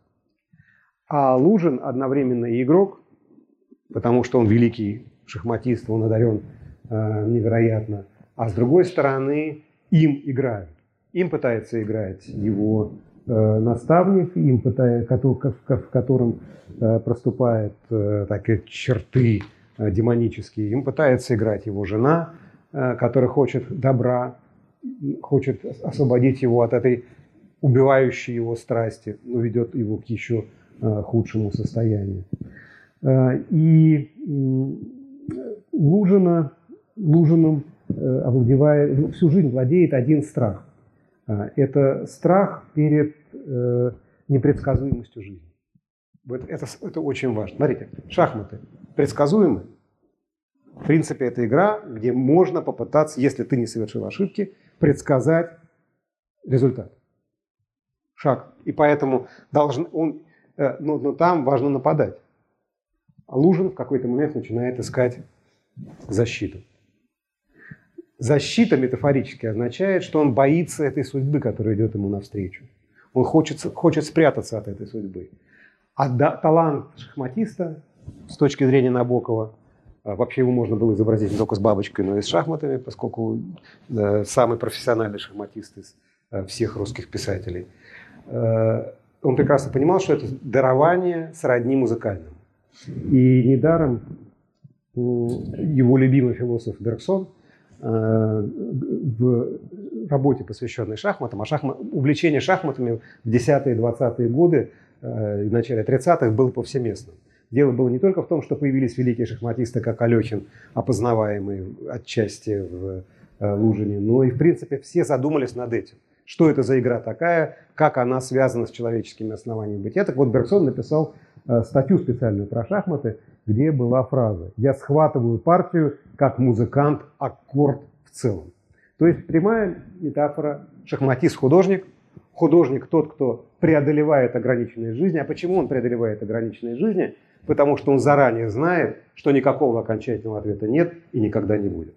А Лужин одновременно и игрок, потому что он великий шахматист, он одарен э, невероятно. А с другой стороны, им играют. Им пытается играть его Э, наставник, им пытая, в котором э, проступают э, такие черты демонические. Им пытается играть его жена, которая хочет добра, хочет освободить его от этой убивающей его страсти, но ведет его к еще худшему состоянию. И Лужина, Лужином овладевает, всю жизнь владеет один страх – это страх перед э, непредсказуемостью жизни. Вот это, это очень важно. Смотрите, шахматы предсказуемы. В принципе, это игра, где можно попытаться, если ты не совершил ошибки, предсказать результат. Шаг. И поэтому должен он, э, но, но там важно нападать. А Лужин в какой-то момент начинает искать защиту. Защита метафорически означает, что он боится этой судьбы, которая идет ему навстречу. Он хочет, хочет спрятаться от этой судьбы. А да, талант шахматиста с точки зрения Набокова, вообще его можно было изобразить не только с бабочкой, но и с шахматами, поскольку э, самый профессиональный шахматист из э, всех русских писателей. Э, он прекрасно понимал, что это дарование сродни музыкальному. И недаром его любимый философ Бергсон – в работе, посвященной шахматам, а шахмат, увлечение шахматами в 10-е 20-е годы и начале 30-х было повсеместным. Дело было не только в том, что появились великие шахматисты, как Алехин, опознаваемые отчасти в э, Лужине, но и, в принципе, все задумались над этим. Что это за игра такая, как она связана с человеческими основаниями бытия. Так вот, Бергсон написал статью специальную про шахматы, где была фраза «Я схватываю партию как музыкант аккорд в целом». То есть прямая метафора шахматист-художник. Художник тот, кто преодолевает ограниченные жизни. А почему он преодолевает ограниченные жизни? Потому что он заранее знает, что никакого окончательного ответа нет и никогда не будет.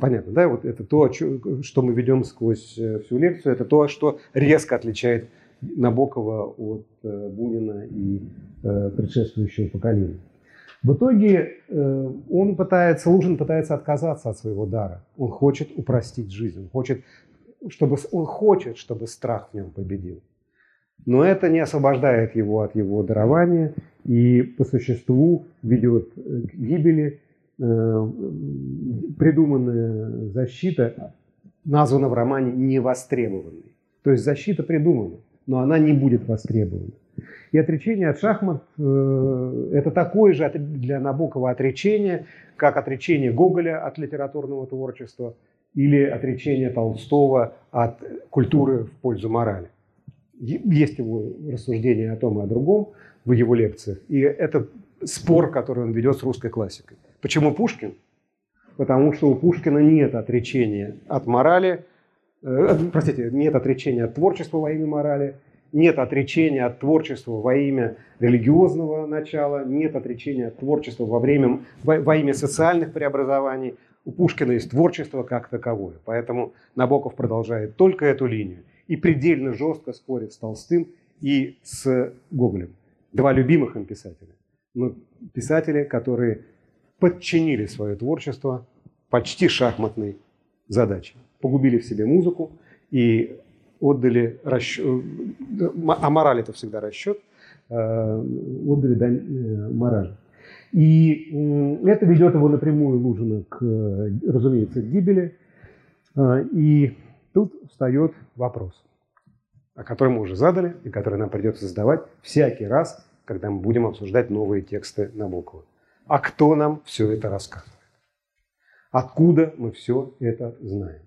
Понятно, да? Вот это то, что мы ведем сквозь э, всю лекцию, это то, что резко отличает Набокова от э, Бунина и э, предшествующего поколения. В итоге он пытается, Лужин пытается отказаться от своего дара. Он хочет упростить жизнь, он хочет, чтобы, он хочет, чтобы страх в нем победил. Но это не освобождает его от его дарования и по существу ведет к гибели. Придуманная защита названа в романе невостребованной. То есть защита придумана но она не будет востребована. И отречение от шахмат э, – это такое же для Набокова отречение, как отречение Гоголя от литературного творчества или отречение Толстого от культуры в пользу морали. Есть его рассуждения о том и о другом в его лекциях. И это спор, который он ведет с русской классикой. Почему Пушкин? Потому что у Пушкина нет отречения от морали, э, простите, нет отречения от творчества во имя морали, нет отречения от творчества во имя религиозного начала, нет отречения от творчества во, время, во, во имя социальных преобразований. У Пушкина есть творчество как таковое. Поэтому Набоков продолжает только эту линию и предельно жестко спорит с Толстым и с Гоголем. Два любимых им писателя. Но писатели, которые подчинили свое творчество почти шахматной задаче. Погубили в себе музыку и отдали расчет, а мораль это всегда расчет, э, отдали э, морали. И это ведет его напрямую Лужина к, разумеется, к гибели. Э, и тут встает вопрос, о котором мы уже задали и который нам придется задавать всякий раз, когда мы будем обсуждать новые тексты Набокова. А кто нам все это рассказывает? Откуда мы все это знаем?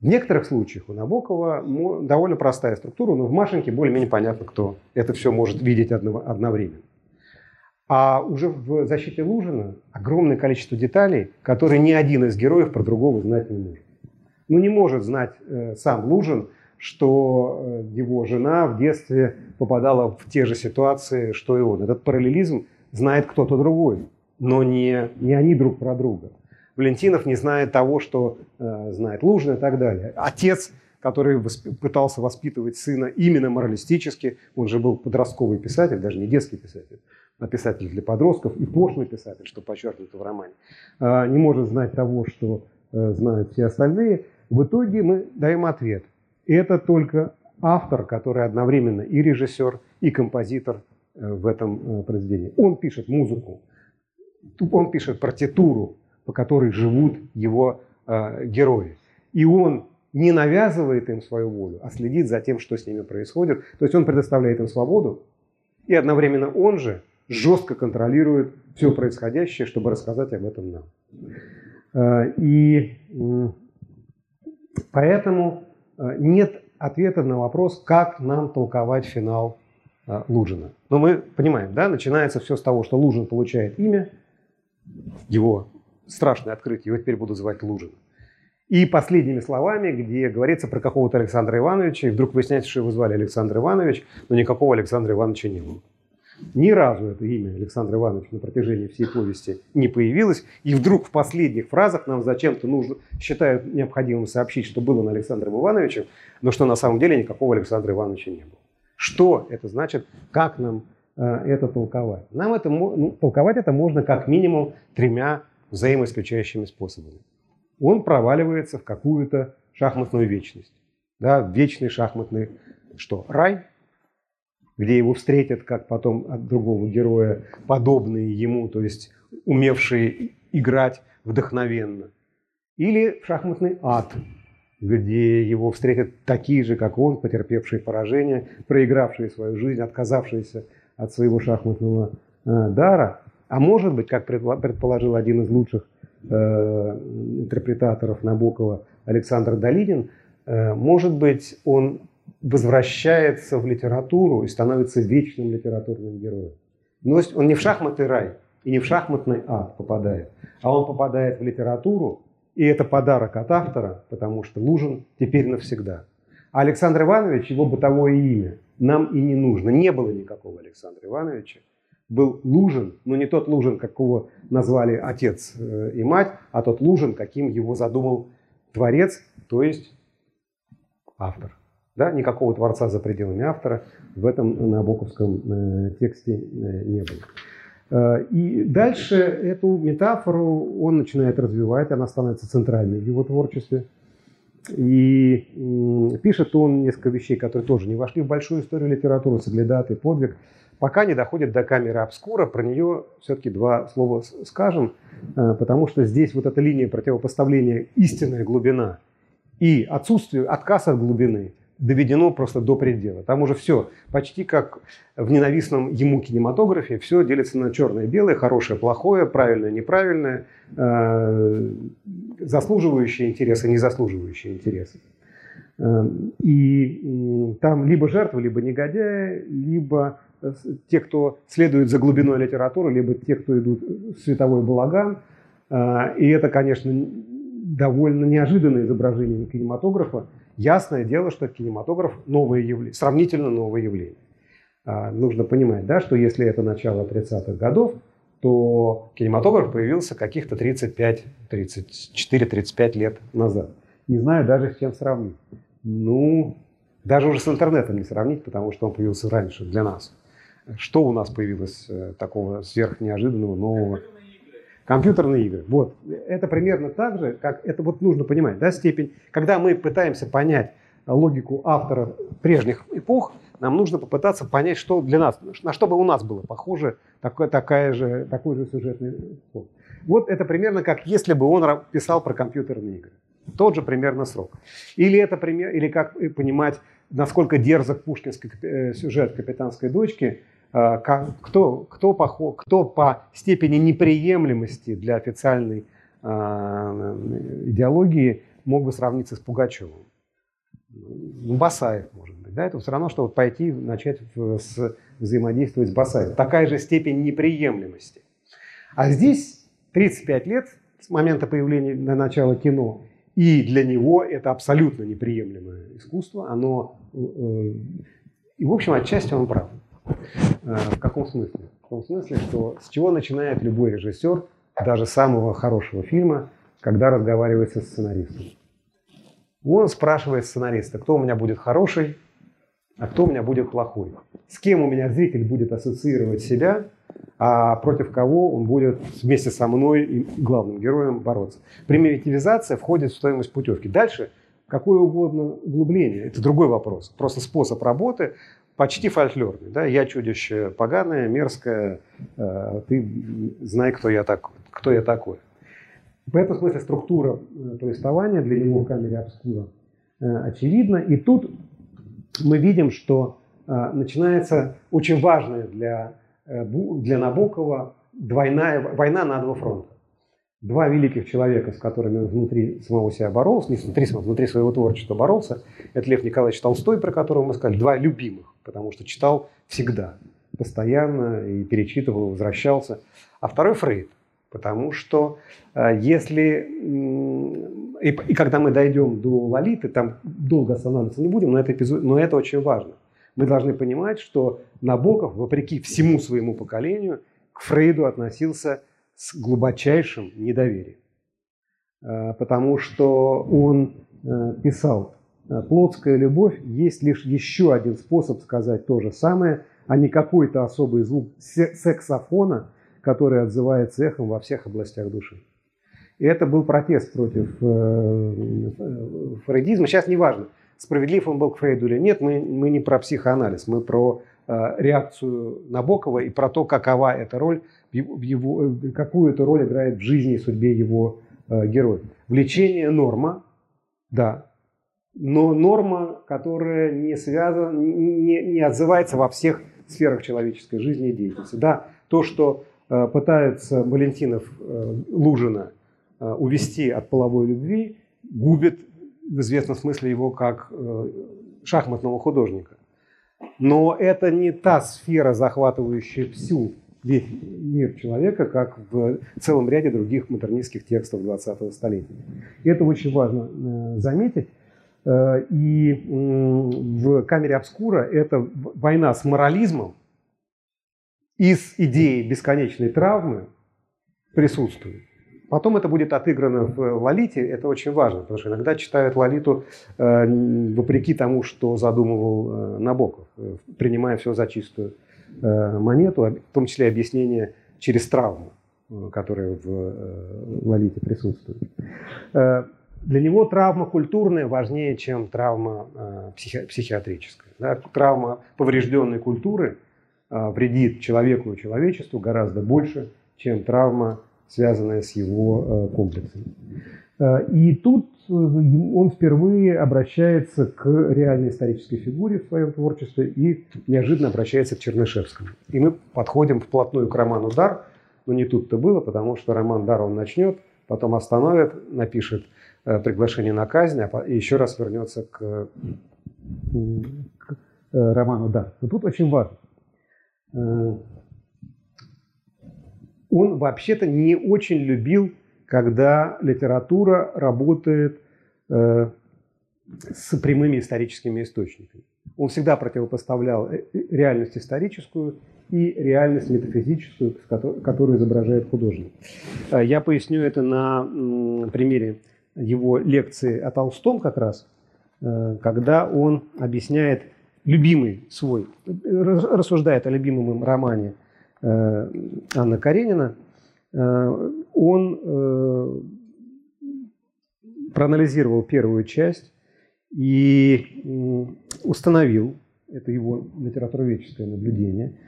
В некоторых случаях у Набокова довольно простая структура, но в Машеньке более-менее понятно, кто это все может видеть одновременно. А уже в «Защите Лужина» огромное количество деталей, которые ни один из героев про другого знать не может. Ну не может знать э, сам Лужин, что э, его жена в детстве попадала в те же ситуации, что и он. Этот параллелизм знает кто-то другой, но не, не они друг про друга. Валентинов не знает того, что э, знает Лужин и так далее. Отец, который восп... пытался воспитывать сына именно моралистически, он же был подростковый писатель, даже не детский писатель, а писатель для подростков и пошлый писатель, что подчеркнуто в романе, э, не может знать того, что э, знают все остальные. В итоге мы даем ответ. Это только автор, который одновременно и режиссер, и композитор э, в этом э, произведении. Он пишет музыку, он пишет партитуру, по которой живут его э, герои. И он не навязывает им свою волю, а следит за тем, что с ними происходит. То есть он предоставляет им свободу, и одновременно он же жестко контролирует все происходящее, чтобы рассказать об этом нам. И поэтому э, нет ответа на вопрос, как нам толковать финал э, Лужина. Но мы понимаем, да, начинается все с того, что Лужин получает имя, его страшное открытие, его теперь буду звать Лужин. И последними словами, где говорится про какого-то Александра Ивановича, и вдруг выясняется, что его звали Александр Иванович, но никакого Александра Ивановича не было. Ни разу это имя Александра Ивановича на протяжении всей повести не появилось. И вдруг в последних фразах нам зачем-то нужно, считают необходимым сообщить, что было на Александре Ивановиче, но что на самом деле никакого Александра Ивановича не было. Что это значит? Как нам э, это толковать? Нам это, ну, толковать это можно как минимум тремя взаимоисключающими способами. Он проваливается в какую-то шахматную вечность. Да, вечный шахматный что? Рай, где его встретят, как потом от другого героя, подобные ему, то есть умевшие играть вдохновенно. Или шахматный ад, где его встретят такие же, как он, потерпевшие поражение, проигравшие свою жизнь, отказавшиеся от своего шахматного э, дара. А может быть, как предположил один из лучших э, интерпретаторов Набокова Александр Долинин, э, может быть, он возвращается в литературу и становится вечным литературным героем. Но он не в шахматный рай и не в шахматный ад попадает, а он попадает в литературу, и это подарок от автора, потому что Лужин теперь навсегда. А Александр Иванович, его бытовое имя, нам и не нужно. Не было никакого Александра Ивановича был Лужин, но не тот Лужин, какого назвали отец э, и мать, а тот Лужин, каким его задумал творец, то есть автор. Да, никакого творца за пределами автора в этом набоковском э, тексте э, не было. И дальше эту метафору он начинает развивать, она становится центральной в его творчестве. И пишет он несколько вещей, которые тоже не вошли в большую историю литературы, соглядатый подвиг пока не доходит до камеры обскура, про нее все-таки два слова скажем, э, потому что здесь вот эта линия противопоставления истинная глубина и отсутствие, отказ от глубины доведено просто до предела. Там уже все, почти как в ненавистном ему кинематографе, все делится на черное и белое, хорошее, плохое, правильное, неправильное, э, заслуживающие интересы, не заслуживающие интересы. Э, и там либо жертва, либо негодяй, либо те, кто следует за глубиной литературы, либо те, кто идут в световой балаган. А, и это, конечно, довольно неожиданное изображение кинематографа. Ясное дело, что кинематограф новое явление, сравнительно новое явление. А, нужно понимать, да, что если это начало 30-х годов, то кинематограф появился каких-то 35, 34-35 лет назад. Не знаю даже с чем сравнить. Ну, даже уже с интернетом не сравнить, потому что он появился раньше для нас. Что у нас появилось э, такого сверхнеожиданного, нового? Компьютерные игры. Вот. Это примерно так же, как это вот нужно понимать, да, степень. Когда мы пытаемся понять логику автора прежних эпох, нам нужно попытаться понять, что для нас, на что бы у нас было похоже такой, такая же, такой же сюжетный ход. Вот это примерно как если бы он писал про компьютерные игры. Тот же примерно срок. Или это пример, или как понимать, насколько дерзок пушкинский э, сюжет капитанской дочки, кто, кто, по, кто по степени неприемлемости для официальной э, идеологии мог бы сравниться с Пугачевым. Ну, Басаев, может быть. Да? Это все равно, что вот пойти начать с, взаимодействовать с Басаевым. Такая же степень неприемлемости. А здесь 35 лет с момента появления на начало кино, и для него это абсолютно неприемлемое искусство. Оно, э, и, в общем, отчасти он прав. Э, в каком смысле? В том смысле, что с чего начинает любой режиссер, даже самого хорошего фильма, когда разговаривает со сценаристом. Он спрашивает сценариста, кто у меня будет хороший, а кто у меня будет плохой. С кем у меня зритель будет ассоциировать себя, а против кого он будет вместе со мной и главным героем бороться. Примитивизация входит в стоимость путевки. Дальше какое угодно углубление. Это другой вопрос. Просто способ работы почти фольклорный. Да? Я чудище поганое, мерзкое, э, ты знай, кто я, так, кто я такой. В этом смысле структура э, повествования для него в камере обскура э, очевидна. И тут мы видим, что начинается очень важная для, для Набокова двойная, война на два фронта. Два великих человека, с которыми он внутри самого себя боролся, не внутри, внутри своего творчества боролся, это Лев Николаевич Толстой, про которого мы сказали, два любимых, потому что читал всегда, постоянно и перечитывал, возвращался. А второй Фрейд, Потому что э, если... И, и когда мы дойдем до Лолиты, там долго останавливаться не будем, но это, эпизод, но это очень важно. Мы должны понимать, что Набоков, вопреки всему своему поколению, к Фрейду относился с глубочайшим недоверием. Э, потому что он э, писал, плотская любовь есть лишь еще один способ сказать то же самое, а не какой-то особый звук сексофона – который отзывается эхом во всех областях души. И это был протест против э, фрейдизма. Сейчас не важно, справедлив он был к Фрейду или нет, мы, мы не про психоанализ, мы про э, реакцию Набокова и про то, какова эта роль, его, э, какую эту роль играет в жизни и судьбе его э, героя. Влечение – норма, да, но норма, которая не связана, не, не отзывается во всех сферах человеческой жизни и деятельности. Да, то, что Э, пытается Валентинов э, Лужина э, увести от половой любви, губит в известном смысле его как шахматного художника. Но это не та сфера, захватывающая всю весь мир человека, как в целом ряде других модернистских текстов 20-го столетия. Это очень важно заметить. И в камере обскура это война с морализмом, из идеи бесконечной травмы присутствует. Потом это будет отыграно в Лолите, это очень важно, потому что иногда читают Лолиту э, вопреки тому, что задумывал э, Набоков, э, принимая все за чистую э, монету, в том числе объяснение через травму, э, которая в э, Лолите присутствует. Э, для него травма культурная важнее, чем травма э, психи- психиатрическая. Травма поврежденной культуры – вредит человеку и человечеству гораздо больше, чем травма, связанная с его э, комплексами. Э, и тут э, он впервые обращается к реальной исторической фигуре в своем творчестве и неожиданно обращается к Чернышевскому. И мы подходим вплотную к роману «Дар», но не тут-то было, потому что роман «Дар» он начнет, потом остановит, напишет приглашение на казнь, а еще раз вернется к, к роману «Дар». Но тут очень важно. Э, он вообще-то не очень любил когда литература работает э, с прямыми историческими источниками. Он всегда противопоставлял э, э, реальность историческую и реальность метафизическую, которую изображает художник. Я поясню это на примере его лекции о Толстом как раз, когда он объясняет любимый свой, рассуждает о любимом им романе Анна Каренина, он проанализировал первую часть и установил, это его литературоведческое наблюдение,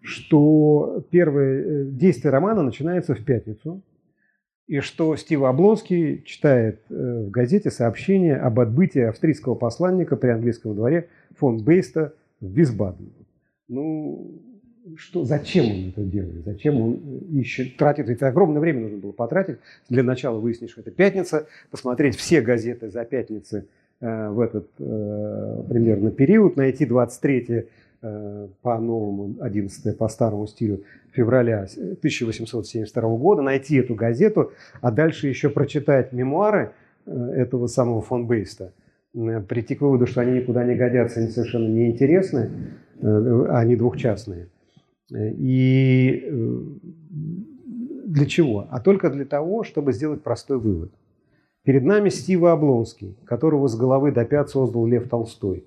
что первое э, действие романа начинается в пятницу, и что Стив Облонский читает э, в газете сообщение об отбытии австрийского посланника при английском дворе фон Бейста в Висбаден. Ну, что, зачем он это делает? Зачем он ищет, тратит? Это огромное время нужно было потратить. Для начала выяснить, что это пятница, посмотреть все газеты за пятницы Э, в этот э, примерно период, найти 23 э, по новому, 11 по старому стилю февраля 1872 года, найти эту газету, а дальше еще прочитать мемуары этого самого фон Бейста, прийти к выводу, что они никуда не годятся, они совершенно неинтересны, они двухчастные. И для чего? А только для того, чтобы сделать простой вывод – Перед нами Стива Облонский, которого с головы до пят создал Лев Толстой.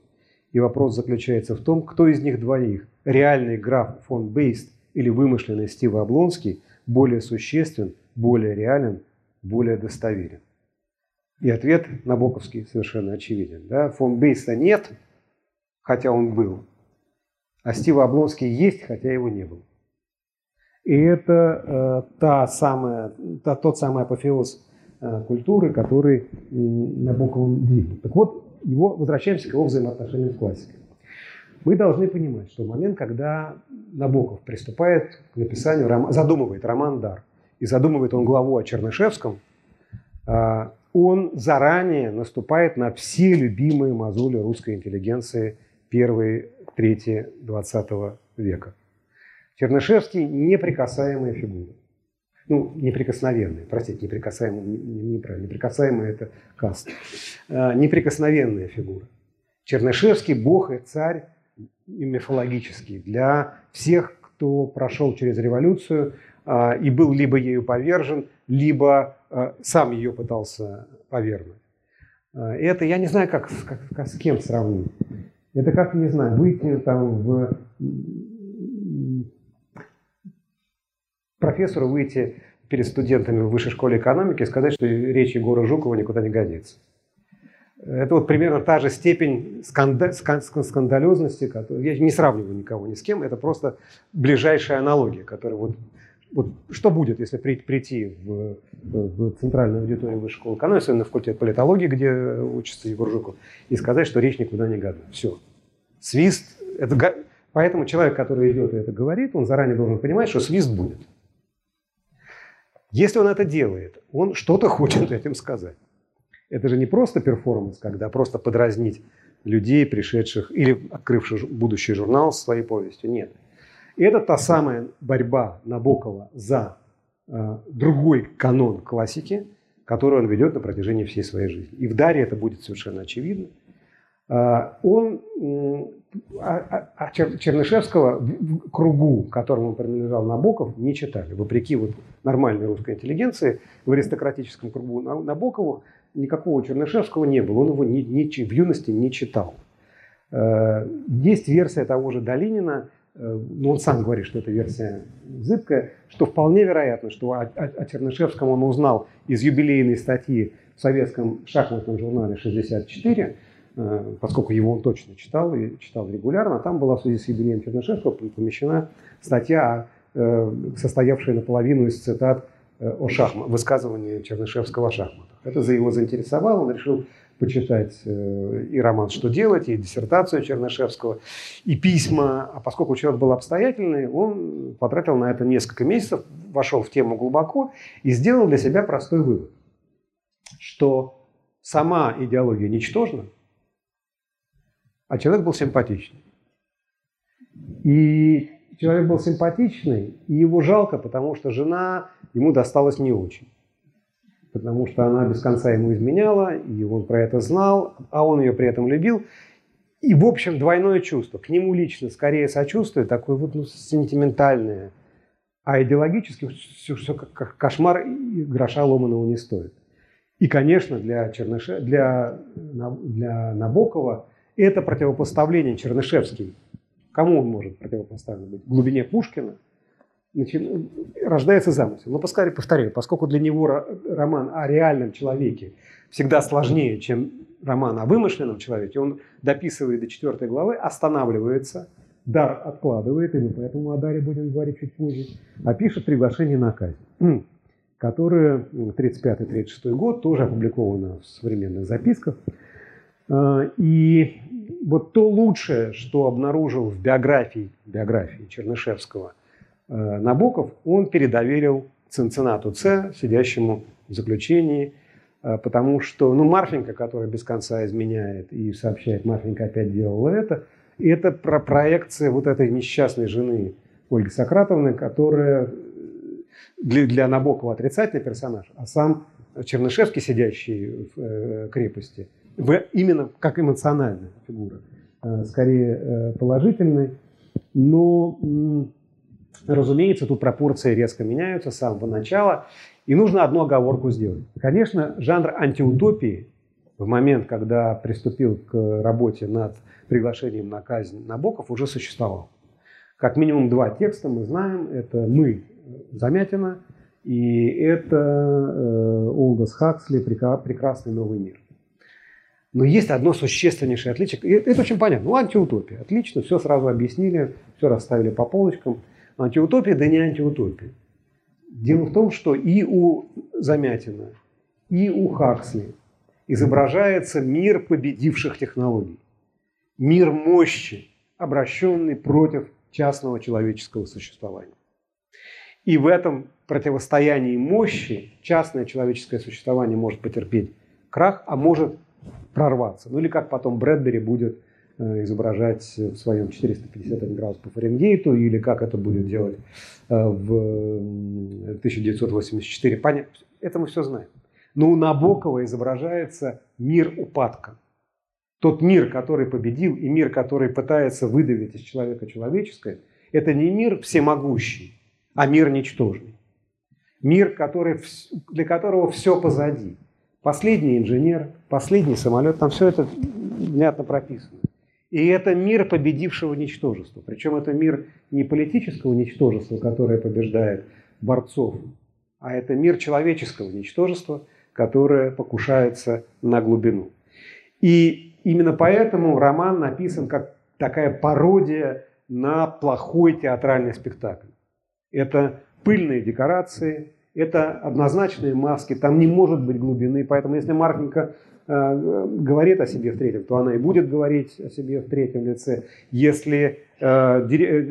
И вопрос заключается в том, кто из них двоих, реальный граф фон Бейст или вымышленный Стива Облонский, более существен, более реален, более достоверен. И ответ Набоковский совершенно очевиден. Да? Фон Бейста нет, хотя он был. А Стива Облонский есть, хотя его не было. И это э, та самая, та, тот самый апофеоз Э, культуры, который Набоковым двигал. Так вот, его, возвращаемся к его взаимоотношениям с классикой. Мы должны понимать, что в момент, когда Набоков приступает к написанию, задумывает роман «Дар», и задумывает он главу о Чернышевском, э, он заранее наступает на все любимые мозоли русской интеллигенции первой трети XX века. Чернышевский – неприкасаемая фигура ну, неприкосновенные, простите, неприкасаемые, неправильно, неприкасаемая это каст, а, неприкосновенная фигура. Чернышевский – бог и царь мифологический для всех, кто прошел через революцию а, и был либо ею повержен, либо а, сам ее пытался повергнуть. Это я не знаю, как, как с кем сравнить. Это как, не знаю, выйти там в профессору выйти перед студентами в высшей школе экономики и сказать, что речь Егора Жукова никуда не годится. Это вот примерно та же степень сканда, скандалезности, которую, я не сравниваю никого ни с кем, это просто ближайшая аналогия, которая вот, вот что будет, если прийти в, в центральную аудиторию высшей школы экономики, особенно в факультет политологии, где учится Егор Жуков, и сказать, что речь никуда не годна. Все. Свист, это, поэтому человек, который идет и это говорит, он заранее должен понимать, что свист будет. Если он это делает, он что-то хочет этим сказать. Это же не просто перформанс, когда просто подразнить людей, пришедших или открывших будущий журнал с своей повестью. Нет. Это та самая борьба Набокова за э, другой канон классики, которую он ведет на протяжении всей своей жизни. И в «Даре» это будет совершенно очевидно. Э, он а, а, а Чернышевского в кругу, которому принадлежал Набоков, не читали. Вопреки вот нормальной русской интеллигенции, в аристократическом кругу Набокову никакого Чернышевского не было. Он его ни, ни, в юности не читал. Э, есть версия того же Долинина, э, но он сам говорит, что эта версия зыбкая, что вполне вероятно, что о, о, о Чернышевском он узнал из юбилейной статьи в советском шахматном журнале «64», Э, поскольку его он точно читал и читал регулярно, там была в связи с юбилеем Чернышевского помещена статья, э, состоявшая наполовину из цитат э, о шахмат, высказывании Чернышевского о шахматах. Это его заинтересовало, он решил почитать и роман «Что делать», и диссертацию Чернышевского, и письма. А поскольку человек был обстоятельный, он потратил на это несколько месяцев, вошел в тему глубоко и сделал для себя простой вывод, что сама идеология ничтожна, а человек был симпатичный. И человек был симпатичный, и его жалко, потому что жена ему досталась не очень. Потому что она без конца ему изменяла, и он про это знал, а он ее при этом любил. И, в общем, двойное чувство. К нему лично скорее сочувствие, такое вот ну, сентиментальное. А идеологически все, все как кошмар и гроша ломаного не стоит. И, конечно, для, Черныше... для, для Набокова это противопоставление Чернышевский. Кому он может противопоставлен быть? В глубине Пушкина значит, рождается замысел. Но, повторяю, повторяю, поскольку для него роман о реальном человеке всегда сложнее, чем роман о вымышленном человеке, он дописывает до четвертой главы, останавливается, дар откладывает, и мы поэтому о даре будем говорить чуть позже, а пишет приглашение на казнь которое 35-36 год тоже опубликовано в современных записках. А, и вот то лучшее, что обнаружил в биографии, биографии Чернышевского Набоков, он передоверил Цинциннату Ц, сидящему в заключении, а, потому что, ну, Марфенька, которая без конца изменяет и сообщает, Марфенька опять делала это, это про проекция вот этой несчастной жены Ольги Сократовны, которая для, для Набокова отрицательный персонаж, а сам Чернышевский, сидящий в э, крепости, в, именно как эмоциональная фигура, э, скорее э, положительный. Но, разумеется, тут пропорции резко меняются с самого начала, и нужно одну оговорку сделать. Конечно, жанр антиутопии в момент, когда приступил к работе над приглашением на казнь Набоков, уже существовал. Как минимум два текста мы знаем. Это «Мы» Замятина, и это э, Олдос Хаксли «Прекрасный новый мир». Но есть одно существеннейшее отличие. И это очень понятно. Ну, антиутопия. Отлично, все сразу объяснили, все расставили по полочкам. Антиутопия, да не антиутопия. Дело в том, что и у Замятина, и у Хаксли изображается мир победивших технологий. Мир мощи, обращенный против частного человеческого существования. И в этом противостоянии мощи частное человеческое существование может потерпеть крах, а может прорваться. Ну или как потом Брэдбери будет изображать в своем 450 градусов по Фаренгейту, или как это будет делать э, в 1984. Понятно, это мы все знаем. Но у Набокова изображается мир упадка. Тот мир, который победил, и мир, который пытается выдавить из человека человеческое, это не мир всемогущий, а мир ничтожный. Мир, который, для которого все позади. Последний инженер, последний самолет, там все это внятно прописано. И это мир победившего ничтожества. Причем это мир не политического ничтожества, которое побеждает борцов, а это мир человеческого ничтожества, которое покушается на глубину. И именно поэтому роман написан как такая пародия на плохой театральный спектакль это пыльные декорации, это однозначные маски, там не может быть глубины. Поэтому если Марфенька э, говорит о себе в третьем, то она и будет говорить о себе в третьем лице. Если э, э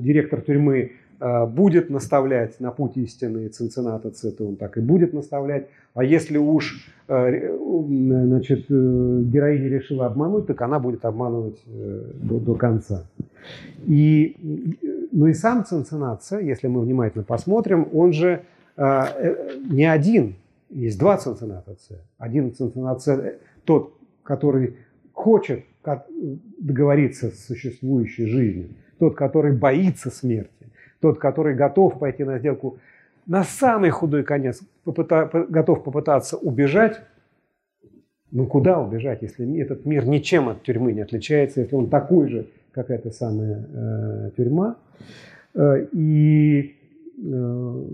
директор тюрьмы э, будет наставлять на путь истины Цинцината то он так и будет наставлять. А если уж э, значит, э, героиня решила обмануть, так она будет обманывать до, до конца. И ну и сам Цинциннат, если мы внимательно посмотрим, он же э, э, не один, есть два Цинцинната Один Цинциннат тот, который хочет договориться с существующей жизнью, тот, который боится смерти, тот, который готов пойти на сделку на самый худой конец, попыта, готов попытаться убежать, ну куда убежать, если этот мир ничем от тюрьмы не отличается, если он такой же, как эта самая э, тюрьма. Э, и, э,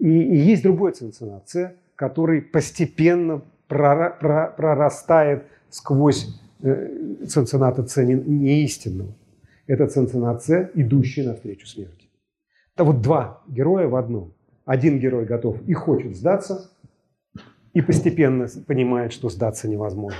и, и есть другой цинциннат который постепенно прорастает сквозь э, цинцинната С неистинного. Это цинциннат С, идущий навстречу смерти. Это вот два героя в одном. Один герой готов и хочет сдаться, и постепенно понимает, что сдаться невозможно.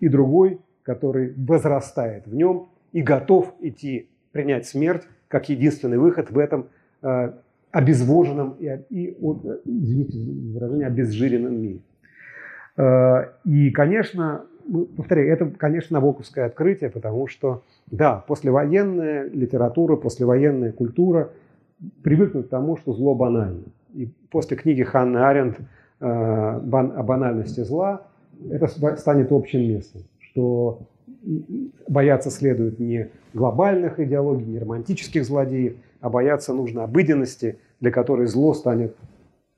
И другой который возрастает в нем и готов идти принять смерть как единственный выход в этом э, обезвоженном и, и извините выражение, обезжиренном мире. Э, и, конечно, повторяю, это, конечно, набоковское открытие, потому что, да, послевоенная литература, послевоенная культура привыкнут к тому, что зло банально. и после книги Ханны Аренд о банальности зла это станет общим местом, что бояться следует не глобальных идеологий, не романтических злодеев, а бояться нужно обыденности, для которой зло станет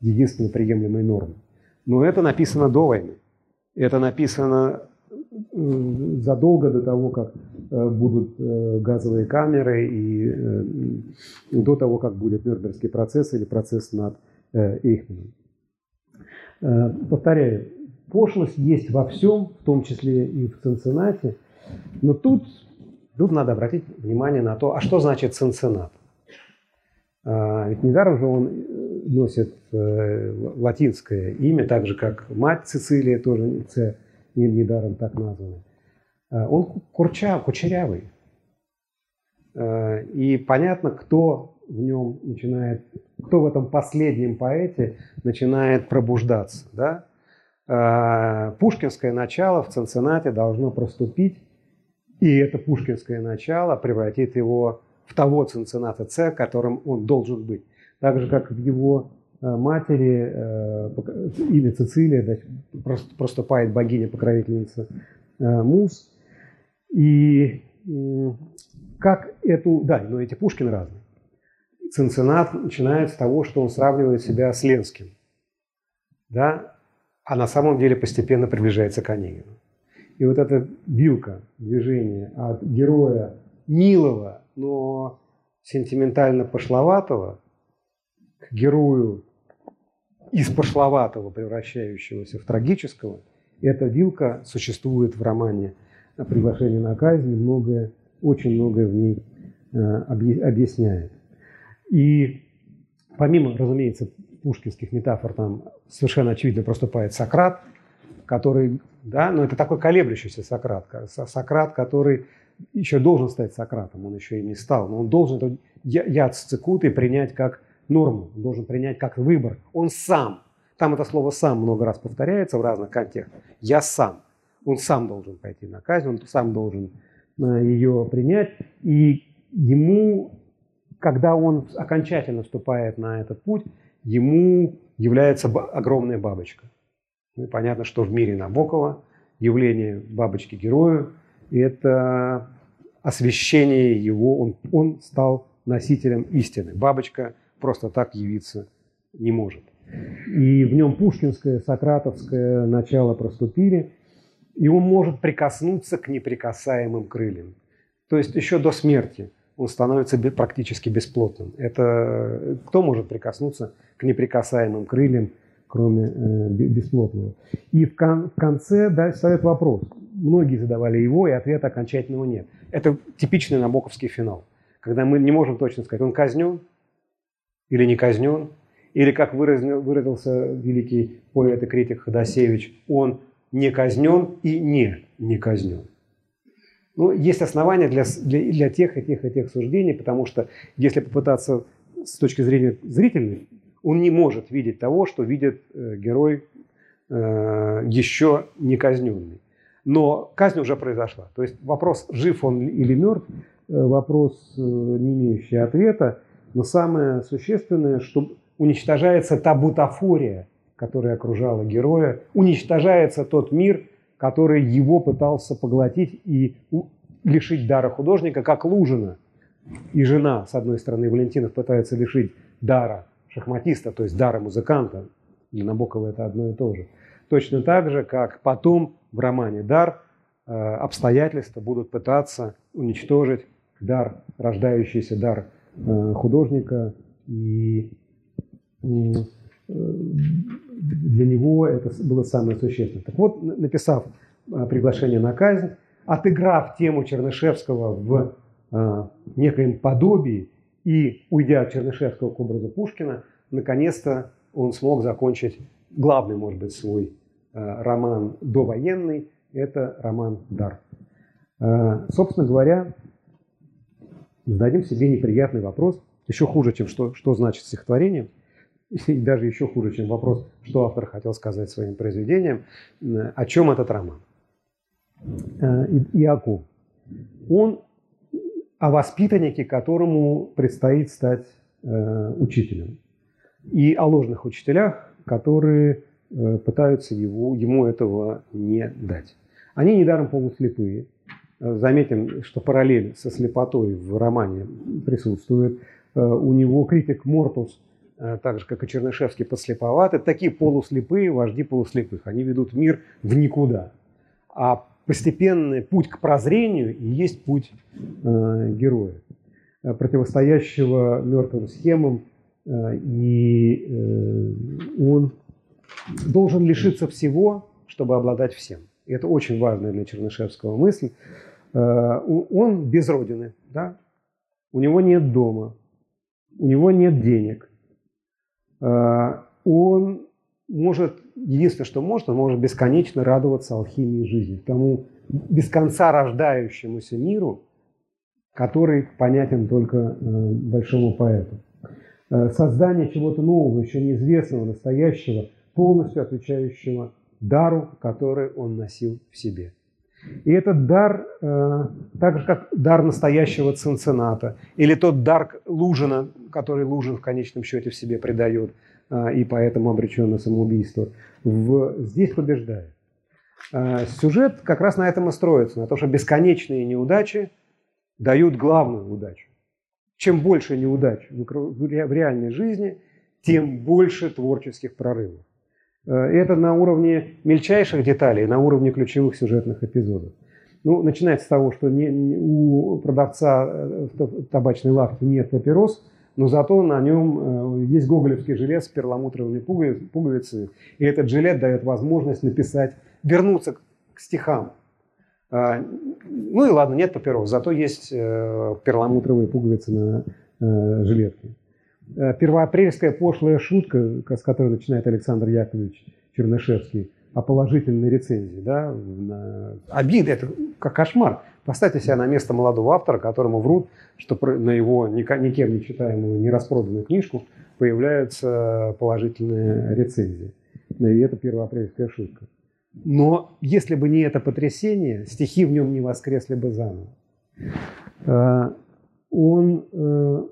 единственной приемлемой нормой. Но это написано до войны. Это написано задолго до того, как э, будут э, газовые камеры и э, до того, как будет Нюрнбергский процесс или процесс над Эйхманом. Повторяю, пошлость есть во всем, в том числе и в Цинциннате, но тут, тут надо обратить внимание на то, а что значит Цинциннат? А, ведь недаром же он носит латинское имя, так же как мать Цицилия тоже недаром так названы. Э, он курчав, кучерявый. Э, и понятно, кто в нем начинает, кто в этом последнем поэте начинает пробуждаться. Да? Э, пушкинское начало в Цинциннате должно проступить, и это пушкинское начало превратит его в того Цинцинната Ц, которым он должен быть. Так же, как в его Э, матери, э, имя Цицилия, проступает богиня-покровительница Мус. И как эту... Да, но эти Пушкин разные. Цинциннат начинает с того, что он сравнивает себя с Ленским. Да? А на самом деле постепенно приближается к Онегину. И вот эта вилка движения от героя милого, но сентиментально пошловатого к герою из пошловатого, превращающегося в трагического, эта вилка существует в романе «Приглашение на казнь», многое, очень многое в ней э, объясняет. И помимо, разумеется, пушкинских метафор, там совершенно очевидно проступает Сократ, который, да, но это такой колеблющийся Сократ, Сократ, который еще должен стать Сократом, он еще и не стал, но он должен этот яд с цикутой принять как норму, он должен принять как выбор. Он сам. Там это слово «сам» много раз повторяется в разных контекстах. «Я сам». Он сам должен пойти на казнь, он сам должен э, ее принять. И ему, когда он окончательно вступает на этот путь, ему является огромная бабочка. Ну, и понятно, что в мире Набокова явление бабочки-герою – это освещение его, он, он стал носителем истины. Бабочка просто так явиться не может. И в нем пушкинское, сократовское начало проступили, и он может прикоснуться к неприкасаемым крыльям. То есть еще до смерти он становится практически бесплотным. Это кто может прикоснуться к неприкасаемым крыльям, кроме э, бесплотного? И в, кон, в конце да, ставят вопрос. Многие задавали его, и ответа окончательного нет. Это типичный набоковский финал, когда мы не можем точно сказать, он казнен или не казнен, или, как выразился великий поэт и критик Ходосевич, он не казнен и не не казнен. Ну, есть основания для, для, для тех и тех и тех суждений, потому что если попытаться с точки зрения зрительной, он не может видеть того, что видит э, герой э, еще не казненный. Но казнь уже произошла. То есть вопрос, жив он или мертв, э, вопрос, э, не имеющий ответа, но самое существенное, что уничтожается та бутафория, которая окружала героя, уничтожается тот мир, который его пытался поглотить и лишить дара художника, как Лужина. И жена, с одной стороны, Валентинов пытается лишить дара шахматиста, то есть дара музыканта. Для Набокова это одно и то же. Точно так же, как потом в романе «Дар» э, обстоятельства будут пытаться уничтожить дар, рождающийся дар Э, художника, и э, для него это было самое существенное. Так вот, написав э, приглашение на казнь, отыграв тему Чернышевского в некоем подобии и уйдя от Чернышевского к образу Пушкина, наконец-то он смог закончить главный, может быть, свой роман довоенный, это роман «Дар». Собственно говоря, зададим себе неприятный вопрос, еще хуже, чем что, что значит стихотворение, и даже еще хуже, чем вопрос, что автор хотел сказать своим произведением, о чем этот роман. Э, и, о ком? Он о воспитаннике, которому предстоит стать э, учителем. и о ложных учителях, которые э, пытаются его, ему этого не дать. Они недаром полуслепые. Заметим, что параллель со слепотой в романе присутствует. У него критик Мортус, так же, как и Чернышевский, подслеповаты. Такие полуслепые вожди полуслепых. Они ведут мир в никуда. А постепенный путь к прозрению и есть путь э, героя, э, противостоящего мертвым схемам, э, и э, он должен лишиться всего, чтобы обладать всем. И это очень важная для Чернышевского мысль. Э, он без родины, да? у него нет дома, у него нет денег. Э, он может, единственное, что может, он может бесконечно радоваться алхимии жизни, тому без конца рождающемуся миру, который понятен только э, большому поэту. Э, создание чего-то нового, еще неизвестного, настоящего, полностью отвечающего дару, который он носил в себе. И этот дар, э, так же как дар настоящего цинцината, или тот дар Лужина, который Лужин в конечном счете в себе придает – а, и поэтому обречен на самоубийство, в, здесь побеждает. А, сюжет как раз на этом и строится, на том, что бесконечные неудачи дают главную удачу. Чем больше неудач в реальной жизни, тем больше творческих прорывов. А, это на уровне мельчайших деталей, на уровне ключевых сюжетных эпизодов. Ну, начинается с того, что не, у продавца э, в табачной лавке нет папирос, но зато на нем э, есть гоголевский жилет с перламутровыми пуговицами, и этот жилет дает возможность написать, вернуться к стихам. А, ну и ладно, нет папирос, зато есть э, перламутровые пуговицы на э, жилетке. Первоапрельская пошлая шутка, с которой начинает Александр Яковлевич Чернышевский, о положительной рецензии. Да? Обида – это как кошмар. Поставьте себя на место молодого автора, которому врут, что на его никем не читаемую, не распроданную книжку появляются положительные рецензии. И это первоапрельская шутка. Но если бы не это потрясение, стихи в нем не воскресли бы заново. А, он э,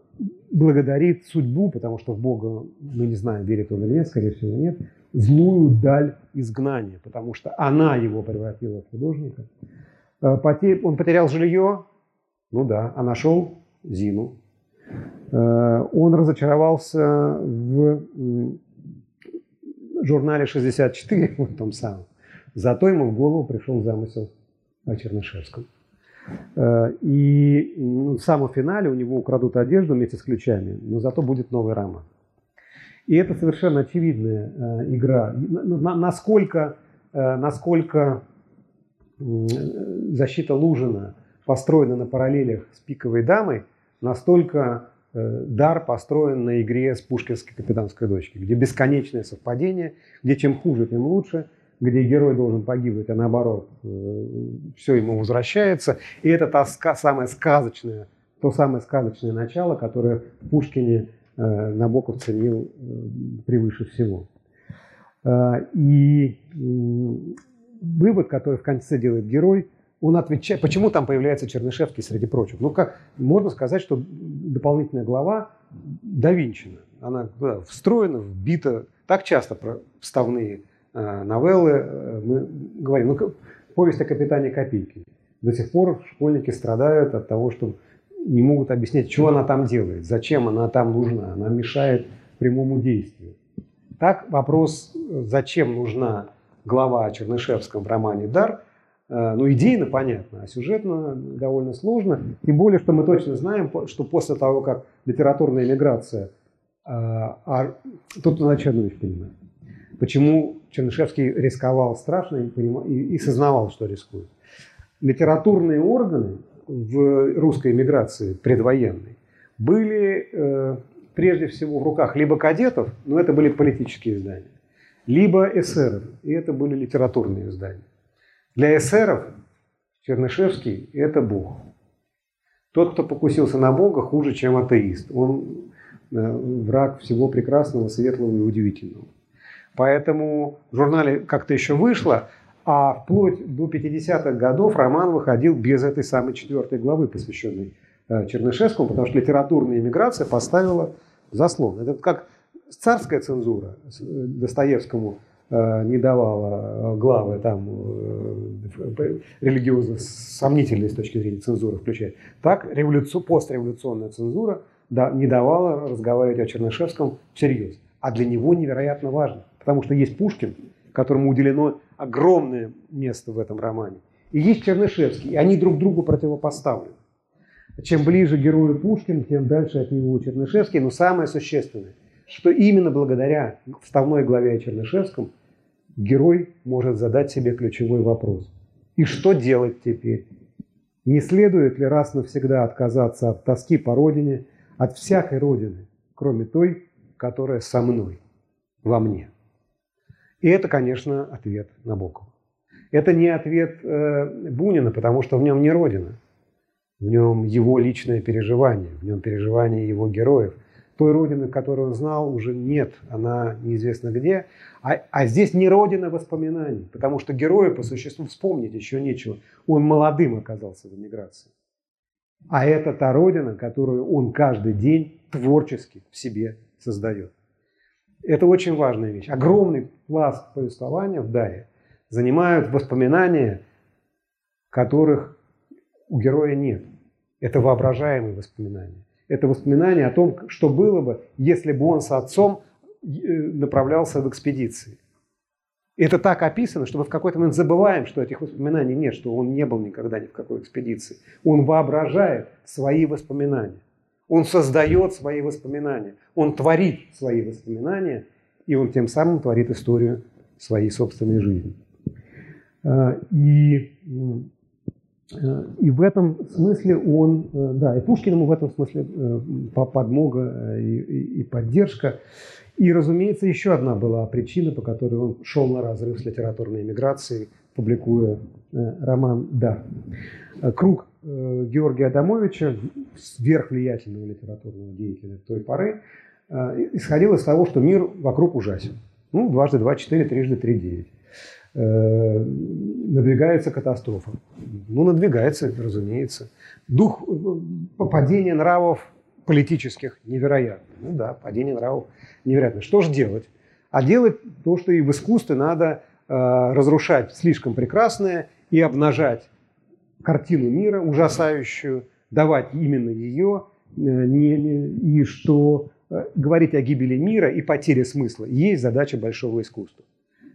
благодарит судьбу, потому что в Бога, мы не знаем, верит он или нет, скорее всего нет, злую даль изгнания, потому что она его превратила в художника. Э, он потерял жилье, ну да, а нашел Зину. Э, он разочаровался в журнале 64, вот том самом. Зато ему в голову пришел замысел о Чернышевском. Э, и ну, в самом финале у него украдут одежду вместе с ключами, но зато будет новый роман. И это совершенно очевидная игра. Насколько, насколько защита Лужина построена на параллелях с «Пиковой дамой», настолько э, дар построен на игре с пушкинской капитанской дочкой, где бесконечное совпадение, где чем хуже, тем лучше, где герой должен погибнуть, а наоборот, э, все ему возвращается. И это та самая сказочная, то самое сказочное начало, которое в Пушкине э, Набоков ценил превыше всего. И вывод, который в конце делает герой, он отвечает, почему там появляется Чернышевский среди прочих. Ну, как можно сказать, что дополнительная глава довинчена. Она встроена, вбита. Так часто вставные э, новеллы э, мы говорим. Ну, повесть о капитане Копейки. До сих пор школьники страдают от того, что не могут объяснять, что она там делает, зачем она там нужна. Она мешает прямому действию. Так вопрос, зачем нужна глава о Чернышевском в романе «Дар», э, ну, идейно понятно, а сюжетно довольно сложно. Тем более, что мы точно знаем, что после того, как литературная миграция, э, а, тут одну вещь понимать. Почему Чернышевский рисковал страшно и, понимал, и, и сознавал, что рискует. Литературные органы в русской миграции предвоенной были э, прежде всего в руках либо кадетов, но это были политические издания, либо эсеров, и это были литературные издания. Для эсеров Чернышевский – это Бог. Тот, кто покусился на Бога, хуже, чем атеист. Он э, враг всего прекрасного, светлого и удивительного. Поэтому в журнале как-то еще вышло, а вплоть до 50-х годов роман выходил без этой самой четвертой главы, посвященной э, Чернышевскому, потому что литературная иммиграция поставила заслон. Это как царская цензура Достоевскому не давала главы там религиозно сомнительные с точки зрения цензуры включает, так революцию, постреволюционная цензура да, не давала разговаривать о Чернышевском всерьез. А для него невероятно важно, потому что есть Пушкин, которому уделено огромное место в этом романе, и есть Чернышевский, и они друг другу противопоставлены. Чем ближе герою Пушкин, тем дальше от него Чернышевский. Но самое существенное, что именно благодаря вставной главе о Чернышевском герой может задать себе ключевой вопрос. И что делать теперь? Не следует ли раз навсегда отказаться от тоски по родине, от всякой родины, кроме той, которая со мной, во мне? И это, конечно, ответ Набокова. Это не ответ э, Бунина, потому что в нем не родина. В нем его личное переживание, в нем переживание его героев. Той родины, которую он знал, уже нет, она неизвестно где. А, а здесь не родина воспоминаний, потому что герою по существу вспомнить еще нечего. Он молодым оказался в эмиграции. А это та родина, которую он каждый день творчески в себе создает. Это очень важная вещь. Огромный пласт повествования в Даре занимают воспоминания, которых у героя нет. Это воображаемые воспоминания. Это воспоминания о том, что было бы, если бы он с отцом э, направлялся в экспедиции. Это так описано, что мы в какой-то момент забываем, что этих воспоминаний нет, что он не был никогда ни в какой экспедиции. Он воображает свои воспоминания. Он создает свои воспоминания. Он творит свои воспоминания, и он тем самым творит историю своей собственной жизни. А, и, э, и в этом смысле он, э, да, и Пушкин ему в этом смысле э, подмога и, и, и поддержка. И, разумеется, еще одна была причина, по которой он шел на разрыв с литературной эмиграцией, публикуя роман «Да». Круг Георгия Адамовича, сверхвлиятельного литературного деятеля той поры, исходил из того, что мир вокруг ужасен. Ну, дважды два – четыре, трижды три – девять. Э, надвигается катастрофа. Ну, надвигается, разумеется. Дух э, падения нравов политических невероятно. Ну да, падение нравов невероятно. Что же делать? А делать то, что и в искусстве надо э, разрушать слишком прекрасное и обнажать картину мира ужасающую, давать именно ее, э, и что э, говорить о гибели мира и потере смысла есть задача большого искусства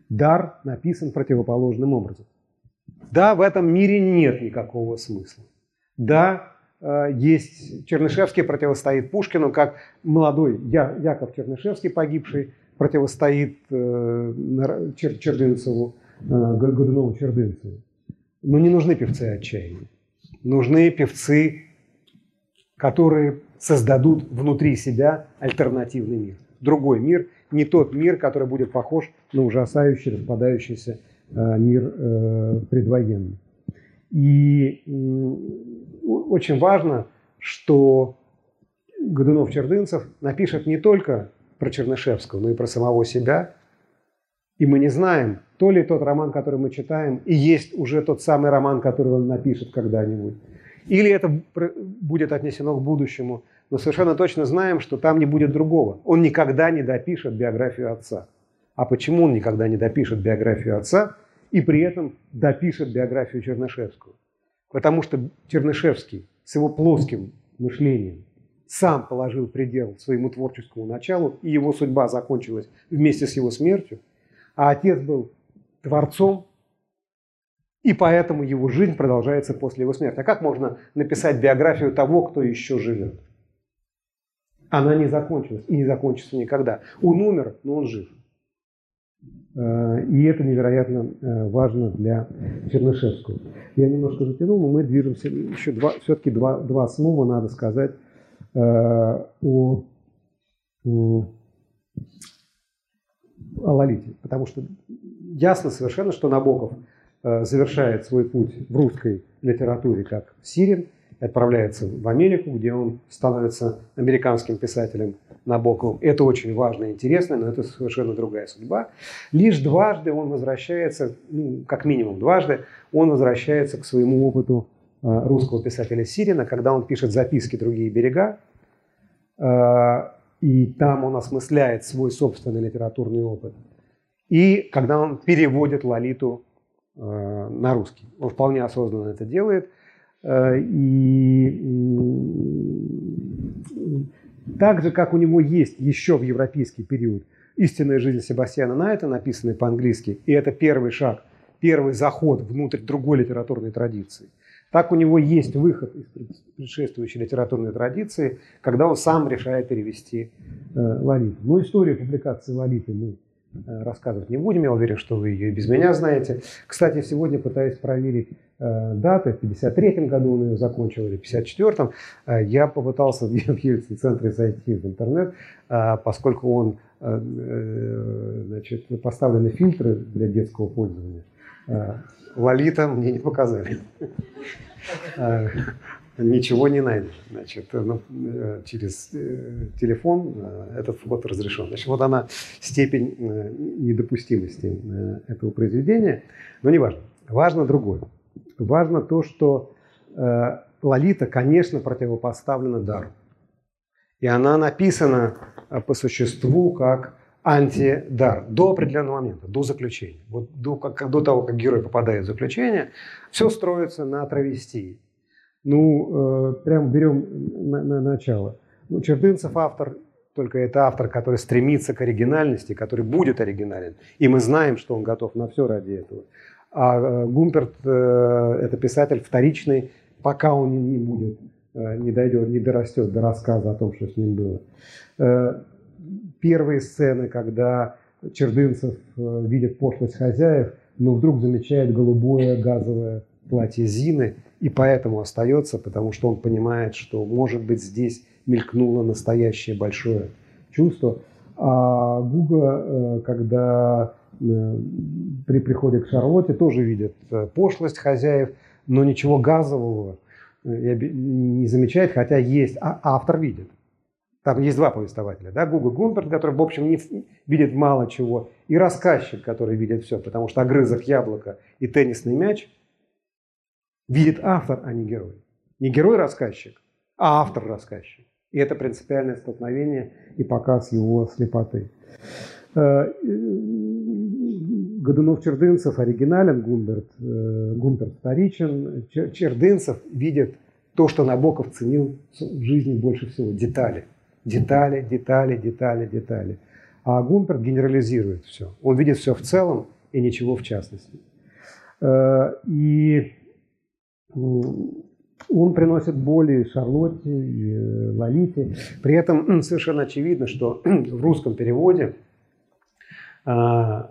дар написан противоположным образом. Да, в этом мире нет никакого смысла. Да, э, есть Чернышевский противостоит Пушкину, как молодой Я, Яков Чернышевский, погибший, противостоит э, Чер, Чердынцеву, э, Годунову Чердынцеву. Но не нужны певцы отчаяния. Нужны певцы, которые создадут внутри себя альтернативный мир. Другой мир, не тот мир, который будет похож на ужасающий, распадающийся э, мир э, предвоенный. И очень важно, что Годунов-Чердынцев напишет не только про Чернышевского, но и про самого себя. И мы не знаем, то ли тот роман, который мы читаем, и есть уже тот самый роман, который он напишет когда-нибудь. Или это будет отнесено к будущему – но совершенно точно знаем, что там не будет другого. Он никогда не допишет биографию отца. А почему он никогда не допишет биографию отца и при этом допишет биографию Чернышевского? Потому что Чернышевский с его плоским мышлением сам положил предел своему творческому началу, и его судьба закончилась вместе с его смертью, а отец был творцом, и поэтому его жизнь продолжается после его смерти. А как можно написать биографию того, кто еще живет? она не закончилась и не закончится никогда. Он умер, но он жив. Э, и это невероятно э, важно для Чернышевского. Я немножко затянул, но мы движемся еще два, все-таки два, два слова надо сказать э, о, о Лолите. Потому что ясно совершенно, что Набоков завершает свой путь в русской литературе как Сирин, отправляется в Америку, где он становится американским писателем Набоковым. Это очень важно и интересно, но это совершенно другая судьба. Лишь дважды он возвращается, ну, как минимум дважды, он возвращается к своему опыту а, русского писателя Сирина, когда он пишет записки «Другие берега». А, и там он осмысляет свой собственный литературный опыт. И когда он переводит Лолиту э, на русский. Он вполне осознанно это делает. Э, и так же, как у него есть еще в европейский период «Истинная жизнь Себастьяна Найта», написанный по-английски, и это первый шаг, первый заход внутрь другой литературной традиции. Так у него есть выход из предшествующей литературной традиции, когда он сам решает перевести э, Лолиту. Но историю публикации Лолиты мы э, рассказывать не будем, я уверен, что вы ее без меня знаете. Кстати, сегодня пытаюсь проверить э, даты, в 53 году он ее закончил или в 54 э, я попытался в Ельцин центре зайти в интернет, э, поскольку он э, э значит, поставлены фильтры для детского пользования. Э, Лолита мне не показали. Э, ничего не найдено. Значит, ну, э, через телефон этот вход разрешен. Значит, вот она степень недопустимости этого произведения. Но не важно. Важно другое. Важно то, что Лолита, конечно, противопоставлена дару. И она написана по существу как антидар до определенного момента, до заключения. Вот до, как, до того, как герой попадает в заключение, все строится на травестии. Ну, э, прям берем на, на начало. Ну, Чердынцев автор, только это автор, который стремится к оригинальности, который будет оригинален. И мы знаем, что он готов на все ради этого. А э, Гумперт э, это писатель вторичный, пока он не будет, не дойдет, не дорастет до рассказа о том, что с ним было. Первые сцены, когда Чердынцев видит пошлость хозяев, но вдруг замечает голубое газовое платье Зины, и поэтому остается, потому что он понимает, что, может быть, здесь мелькнуло настоящее большое чувство. А Гуга, э, когда э, при приходе к Шарлотте, тоже видит пошлость хозяев, но ничего газового не замечает, хотя есть, а автор видит. Там есть два повествователя, да, Гуга Гумперт, который, в общем, не видит мало чего, и рассказчик, который видит все, потому что огрызок яблока и теннисный мяч видит автор, а не герой. Не герой-рассказчик, а автор-рассказчик. И это принципиальное столкновение и показ его слепоты. Э, Годунов-Чердынцев оригинален, Гумберт, э, Гумберт вторичен. Чердынцев видит то, что Набоков ценил в жизни больше всего – детали – Детали, детали, детали, детали. А Гумперт генерализирует все. Он видит все в целом и ничего в частности. Э, и он приносит боли Шарлотте, и э, Лолите. При этом совершенно очевидно, что в русском переводе э,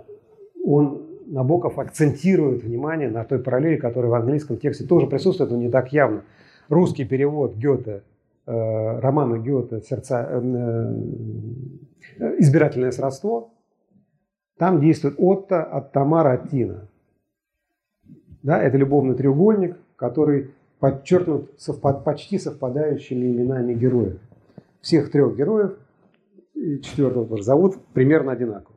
он Набоков акцентирует внимание на той параллели, которая в английском тексте тоже присутствует, но не так явно. Русский перевод Гёте Э, романа Гёте «Сердца», э, «Избирательное сродство», там действует Отто от Тамара от Тина. Да, это любовный треугольник, который подчеркнут совпад, почти совпадающими именами героев. Всех трех героев, четвертого тоже зовут примерно одинаково.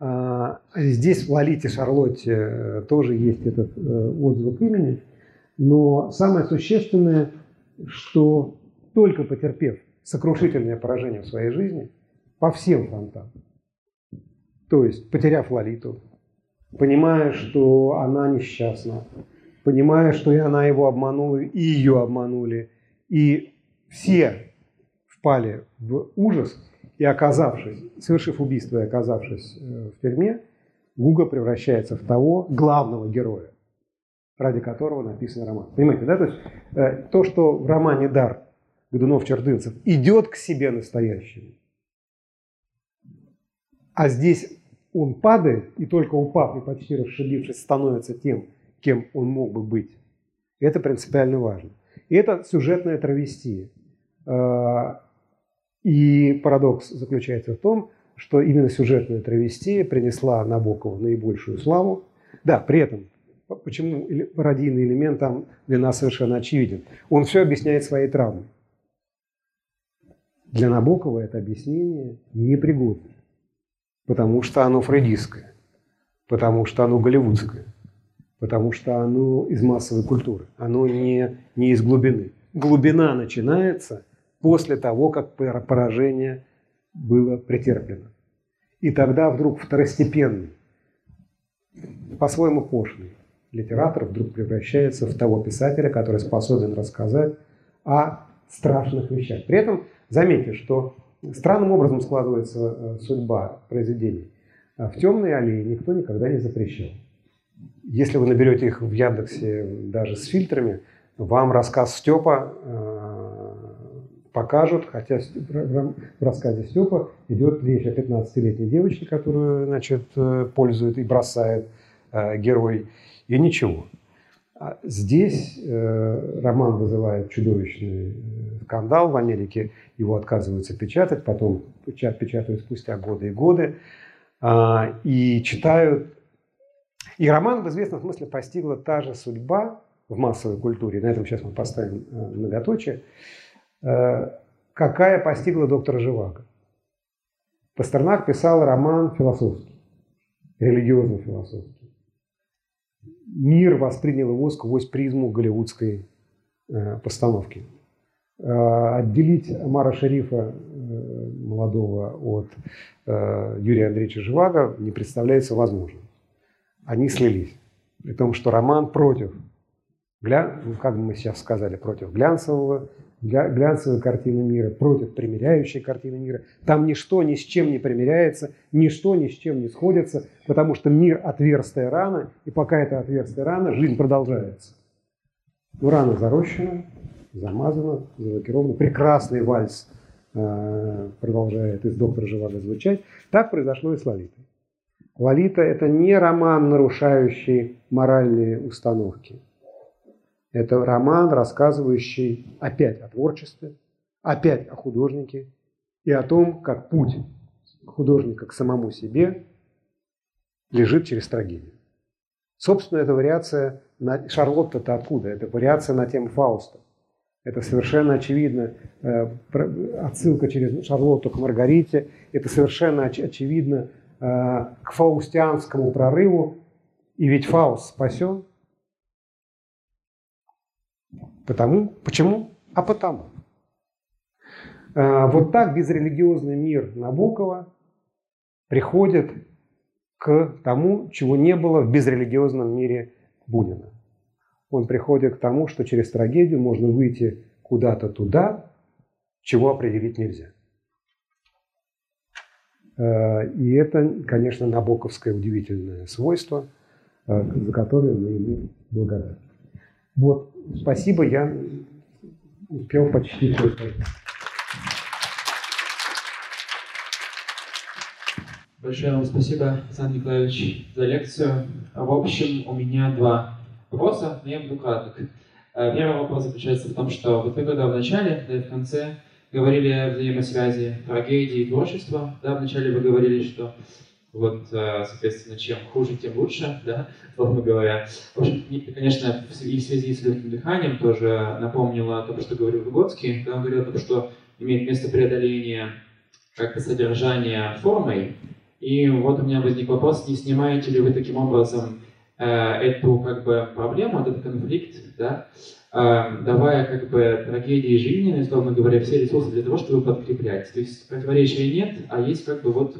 А, здесь в Лолите Шарлотте тоже есть этот отзвук имени, но самое существенное – что только потерпев сокрушительное поражение в своей жизни по всем фронтам, то есть потеряв Лолиту, понимая, что она несчастна, понимая, что и она его обманула, и ее обманули, и все впали в ужас, и оказавшись, совершив убийство и оказавшись э, в тюрьме, Гуга превращается в того главного героя, ради которого написан роман. Понимаете, да? То есть э, то, что в романе «Дар» Годунов-Чердынцев идет к себе настоящему, а здесь он падает, и только упав и почти расшибившись, становится тем, кем он мог бы быть. Это принципиально важно. И это сюжетная травестия. Э, и парадокс заключается в том, что именно сюжетная травестия принесла Набокову наибольшую славу. Да, при этом почему пародийный элемент там для нас совершенно очевиден. Он все объясняет своей травмой. Для Набокова это объяснение непригодно, потому что оно фрейдистское, потому что оно голливудское, потому что оно из массовой культуры, оно не, не из глубины. Глубина начинается после того, как поражение было претерплено. И тогда вдруг второстепенный, по-своему пошлый литератор вдруг превращается в того писателя, который способен рассказать о страшных вещах. При этом заметьте, что странным образом складывается э, судьба произведений. В «Темной аллее» никто никогда не запрещал. Если вы наберете их в Яндексе даже с фильтрами, вам рассказ Степа э, покажут, хотя в рассказе Степа идет речь о 15-летней девочке, которую значит, э, пользует и бросает э, герой, и ничего. А здесь э, роман вызывает чудовищный скандал в Америке, его отказываются печатать, потом печатают спустя годы и годы, э, и читают. И роман в известном смысле постигла та же судьба в массовой культуре, на этом сейчас мы поставим э, многоточие, Э, какая постигла доктора Живаго. Пастернак писал роман философский, религиозно-философский. Мир воспринял его сквозь призму голливудской э, постановки. Отделить Мара Шерифа молодого от Юрия Андреевича Живаго не представляется возможным. Они слились. При том, что роман против, гля... Ну, как мы сейчас сказали, против глянцевого глянцевой картины мира против примиряющей картины мира. Там ничто ни с чем не примиряется, ничто ни с чем не сходится, потому что мир – отверстая рана, и пока это отверстая рана, жизнь продолжается. Но рана зарощена, замазана, залакирована. Прекрасный вальс э, продолжает из «Доктора Живаго» звучать. Так произошло и с Лолитой. Лолита – это не роман, нарушающий моральные установки – это роман, рассказывающий опять о творчестве, опять о художнике и о том, как путь художника к самому себе лежит через трагедию. Собственно, это вариация на... Шарлотта-то откуда? Это вариация на тему Фауста. Это совершенно очевидно э, отсылка через Шарлотту к Маргарите. Это совершенно оч- очевидно к фаустианскому прорыву. И ведь Фауст спасен, Потому, почему? А потому. А, вот так безрелигиозный мир Набокова приходит к тому, чего не было в безрелигиозном мире Бунина. Он приходит к тому, что через трагедию можно выйти куда-то туда, чего определить нельзя. А, и это, конечно, набоковское удивительное свойство, а, за которое мы ему благодарны. Вот Спасибо, я успел почти все сказать. Большое вам спасибо, Александр Николаевич, за лекцию. В общем, у меня два вопроса, но я буду краток. Э, первый вопрос заключается в том, что вот вы когда в начале, да и в конце говорили о взаимосвязи трагедии и творчества, да, вначале вы говорили, что вот, э, соответственно, чем хуже, тем лучше, да, словно говоря. В общем, конечно, и в связи с легким дыханием тоже напомнила то, что говорил Выгодский, когда он говорил о том, что имеет место преодоление как бы содержания формой. И вот у меня возник вопрос, не снимаете ли вы таким образом э, эту как бы проблему, этот конфликт, да, давая как бы трагедии жизненной, условно говоря, все ресурсы для того, чтобы подкреплять. То есть противоречия нет, а есть как бы вот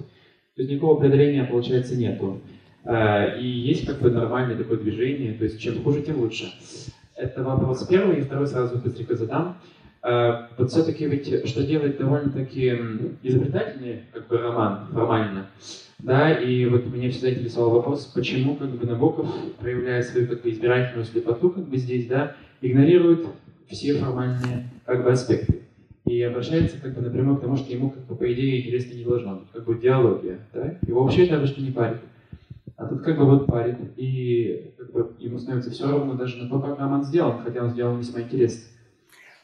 то есть никакого преодоления, получается, нету. А, и есть как бы нормальное такое движение, то есть чем хуже, тем лучше. Это вопрос первый, и второй сразу быстренько задам. А, вот все-таки ведь, что делает довольно-таки изобретательный как бы роман формально, да, и вот меня всегда интересовал вопрос, почему как бы Набоков, проявляя свою как бы избирательную слепоту как бы здесь, да, игнорирует все формальные как бы аспекты и обращается как бы напрямую к тому, что ему, как бы, по идее, интересно не должно быть, как бы диалогия, да? Его вообще это обычно не парит. А тут как бы вот парит, и как бы ему становится все равно даже на то, как роман сделан, хотя он сделан весьма интересно.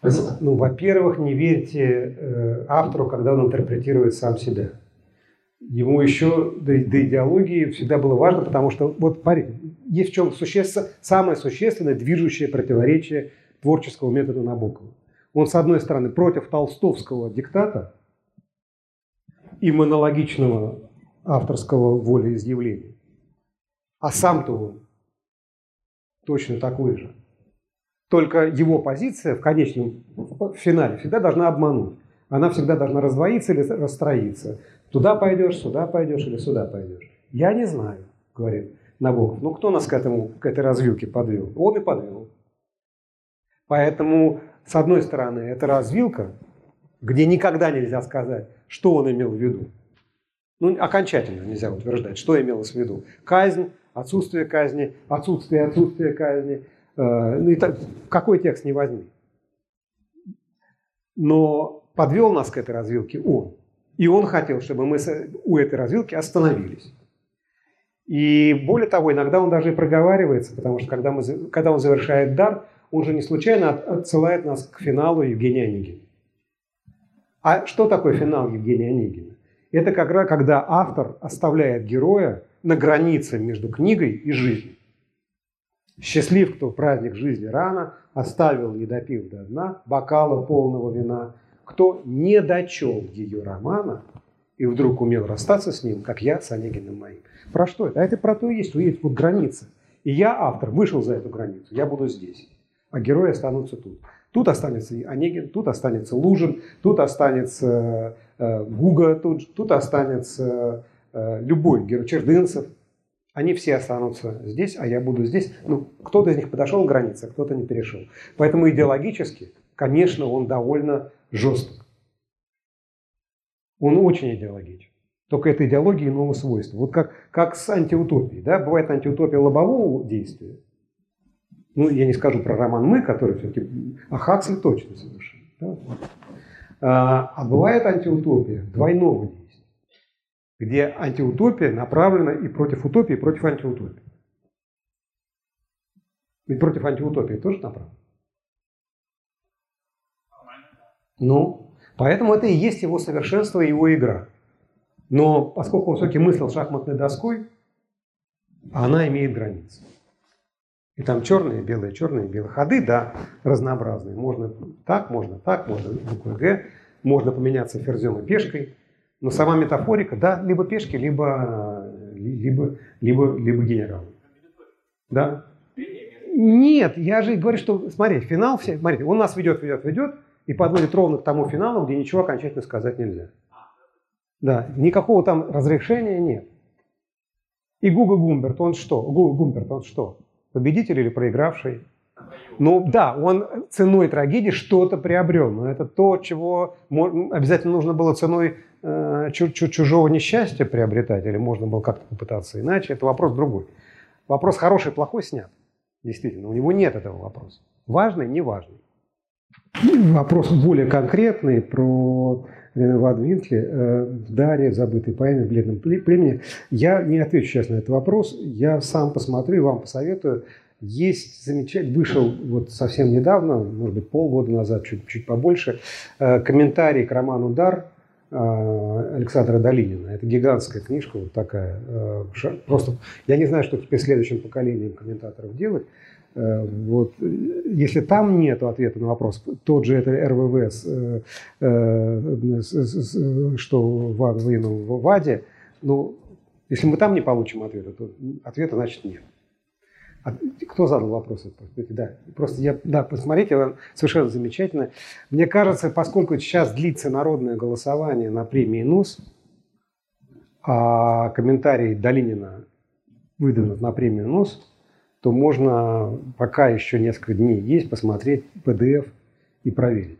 Спасибо. Ну, во-первых, не верьте э, автору, когда он интерпретирует сам себя. Ему еще до, до идеологии всегда было важно, потому что, вот, парень, есть в чем существенно, самое существенное движущее противоречие творческого метода Набокова. Он, с одной стороны, против толстовского диктата и монологичного авторского волеизъявления, а сам-то он точно такой же. Только его позиция в конечном в финале всегда должна обмануть. Она всегда должна раздвоиться или расстроиться. Туда пойдешь, сюда пойдешь или сюда пойдешь. Я не знаю, говорит Набоков. Ну кто нас к, этому, к этой развилке подвел? Он и подвел. Поэтому, с одной стороны, это развилка, где никогда нельзя сказать, что он имел в виду. Ну, окончательно нельзя утверждать, что имелось в виду. Казнь, отсутствие казни, отсутствие отсутствие казни. Э, ну, и какой текст не возьми. Но подвел нас к этой развилке он. И он хотел, чтобы мы у этой развилки остановились. И более того, иногда он даже и проговаривается, потому что когда, мы, когда он завершает дар, он же не случайно отсылает нас к финалу Евгения Онегина. А что такое финал Евгения Онегина? Это как раз когда автор оставляет героя на границе между книгой и жизнью. Счастлив, кто праздник жизни рано, оставил, не допив до дна, бокала полного вина, кто не дочел ее романа и вдруг умел расстаться с ним, как я с Онегиным моим. Про что это? А это про то и есть, есть вот граница. И я, автор, вышел за эту границу, я буду здесь, а герои останутся тут. Тут останется Онегин, тут останется Лужин, тут останется э, Гуга, тут, тут останется э, любой герой, Чердынцев. Они все останутся здесь, а я буду здесь. Ну, кто-то из них подошел к границе, а кто-то не перешел. Поэтому идеологически, конечно, он довольно жесток. Он очень идеологичен. Только это идеология иного свойства. Вот как, как с антиутопией. Да? Бывает антиутопия лобового действия, ну, я не скажу про роман «Мы», который все-таки... А Хаксли точно совершенно. Да? А, а бывает антиутопия двойного действия, где антиутопия направлена и против утопии, и против антиутопии. Ведь против антиутопии тоже направлена. Ну, поэтому это и есть его совершенство его игра. Но поскольку все-таки мыслил шахматной доской, она имеет границы. И там черные, белые, черные, белые ходы, да, разнообразные. Можно так, можно так, можно буквой Г, можно поменяться ферзем и пешкой. Но сама метафорика, да, либо пешки, либо, либо, либо, либо генерал. Да. Нет, я же говорю, что, смотри, финал, все, смотрите, он нас ведет, ведет, ведет, и подводит ровно к тому финалу, где ничего окончательно сказать нельзя. Да, никакого там разрешения нет. И Гуга Гумберт, он что? Гуга Гумберт, он что? победитель или проигравший. Ну да, он ценой трагедии что-то приобрел, но это то, чего обязательно нужно было ценой э, чужого несчастья приобретать, или можно было как-то попытаться иначе, это вопрос другой. Вопрос хороший, плохой снят. Действительно, у него нет этого вопроса. Важный, не важный. Вопрос более конкретный про Ван Винкли э, в «Даре», забытой поэме в «Бледном племени». Я не отвечу сейчас на этот вопрос. Я сам посмотрю и вам посоветую. Есть замечательный, вышел вот совсем недавно, может быть, полгода назад, чуть, чуть побольше, э, комментарий к роману «Дар» э, Александра Долинина. Это гигантская книжка, вот такая. Просто я не знаю, что теперь следующим поколением комментаторов делать. Э, вот. Если там нет ответа на вопрос, тот же это РВВ, э, э, что выявлено в ВАДе, ну, если мы там не получим ответа, то ответа значит нет. А кто задал вопрос? Да, просто я, да, посмотрите, совершенно замечательно. Мне кажется, поскольку сейчас длится народное голосование на премии НУС, а комментарий Долинина выдвинут на премию НУС, то можно, пока еще несколько дней есть, посмотреть PDF и проверить.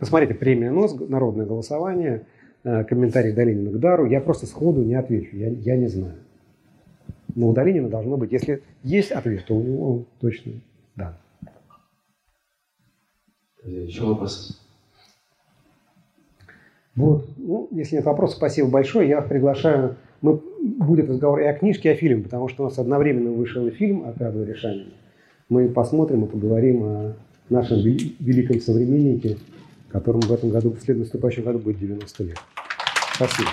Посмотрите, премия НОС, народное голосование, э, комментарий Долинина к дару. Я просто сходу не отвечу, я, я не знаю. Но у Долинина должно быть, если есть ответ, то у него точно да. Еще вопрос? Вот, ну, если нет вопросов, спасибо большое. Я приглашаю мы, будет разговор и о книжке, и о фильме, потому что у нас одновременно вышел и фильм «Отряду решения». Мы посмотрим и поговорим о нашем великом современнике, которому в этом году, в следующем году будет 90 лет. Спасибо.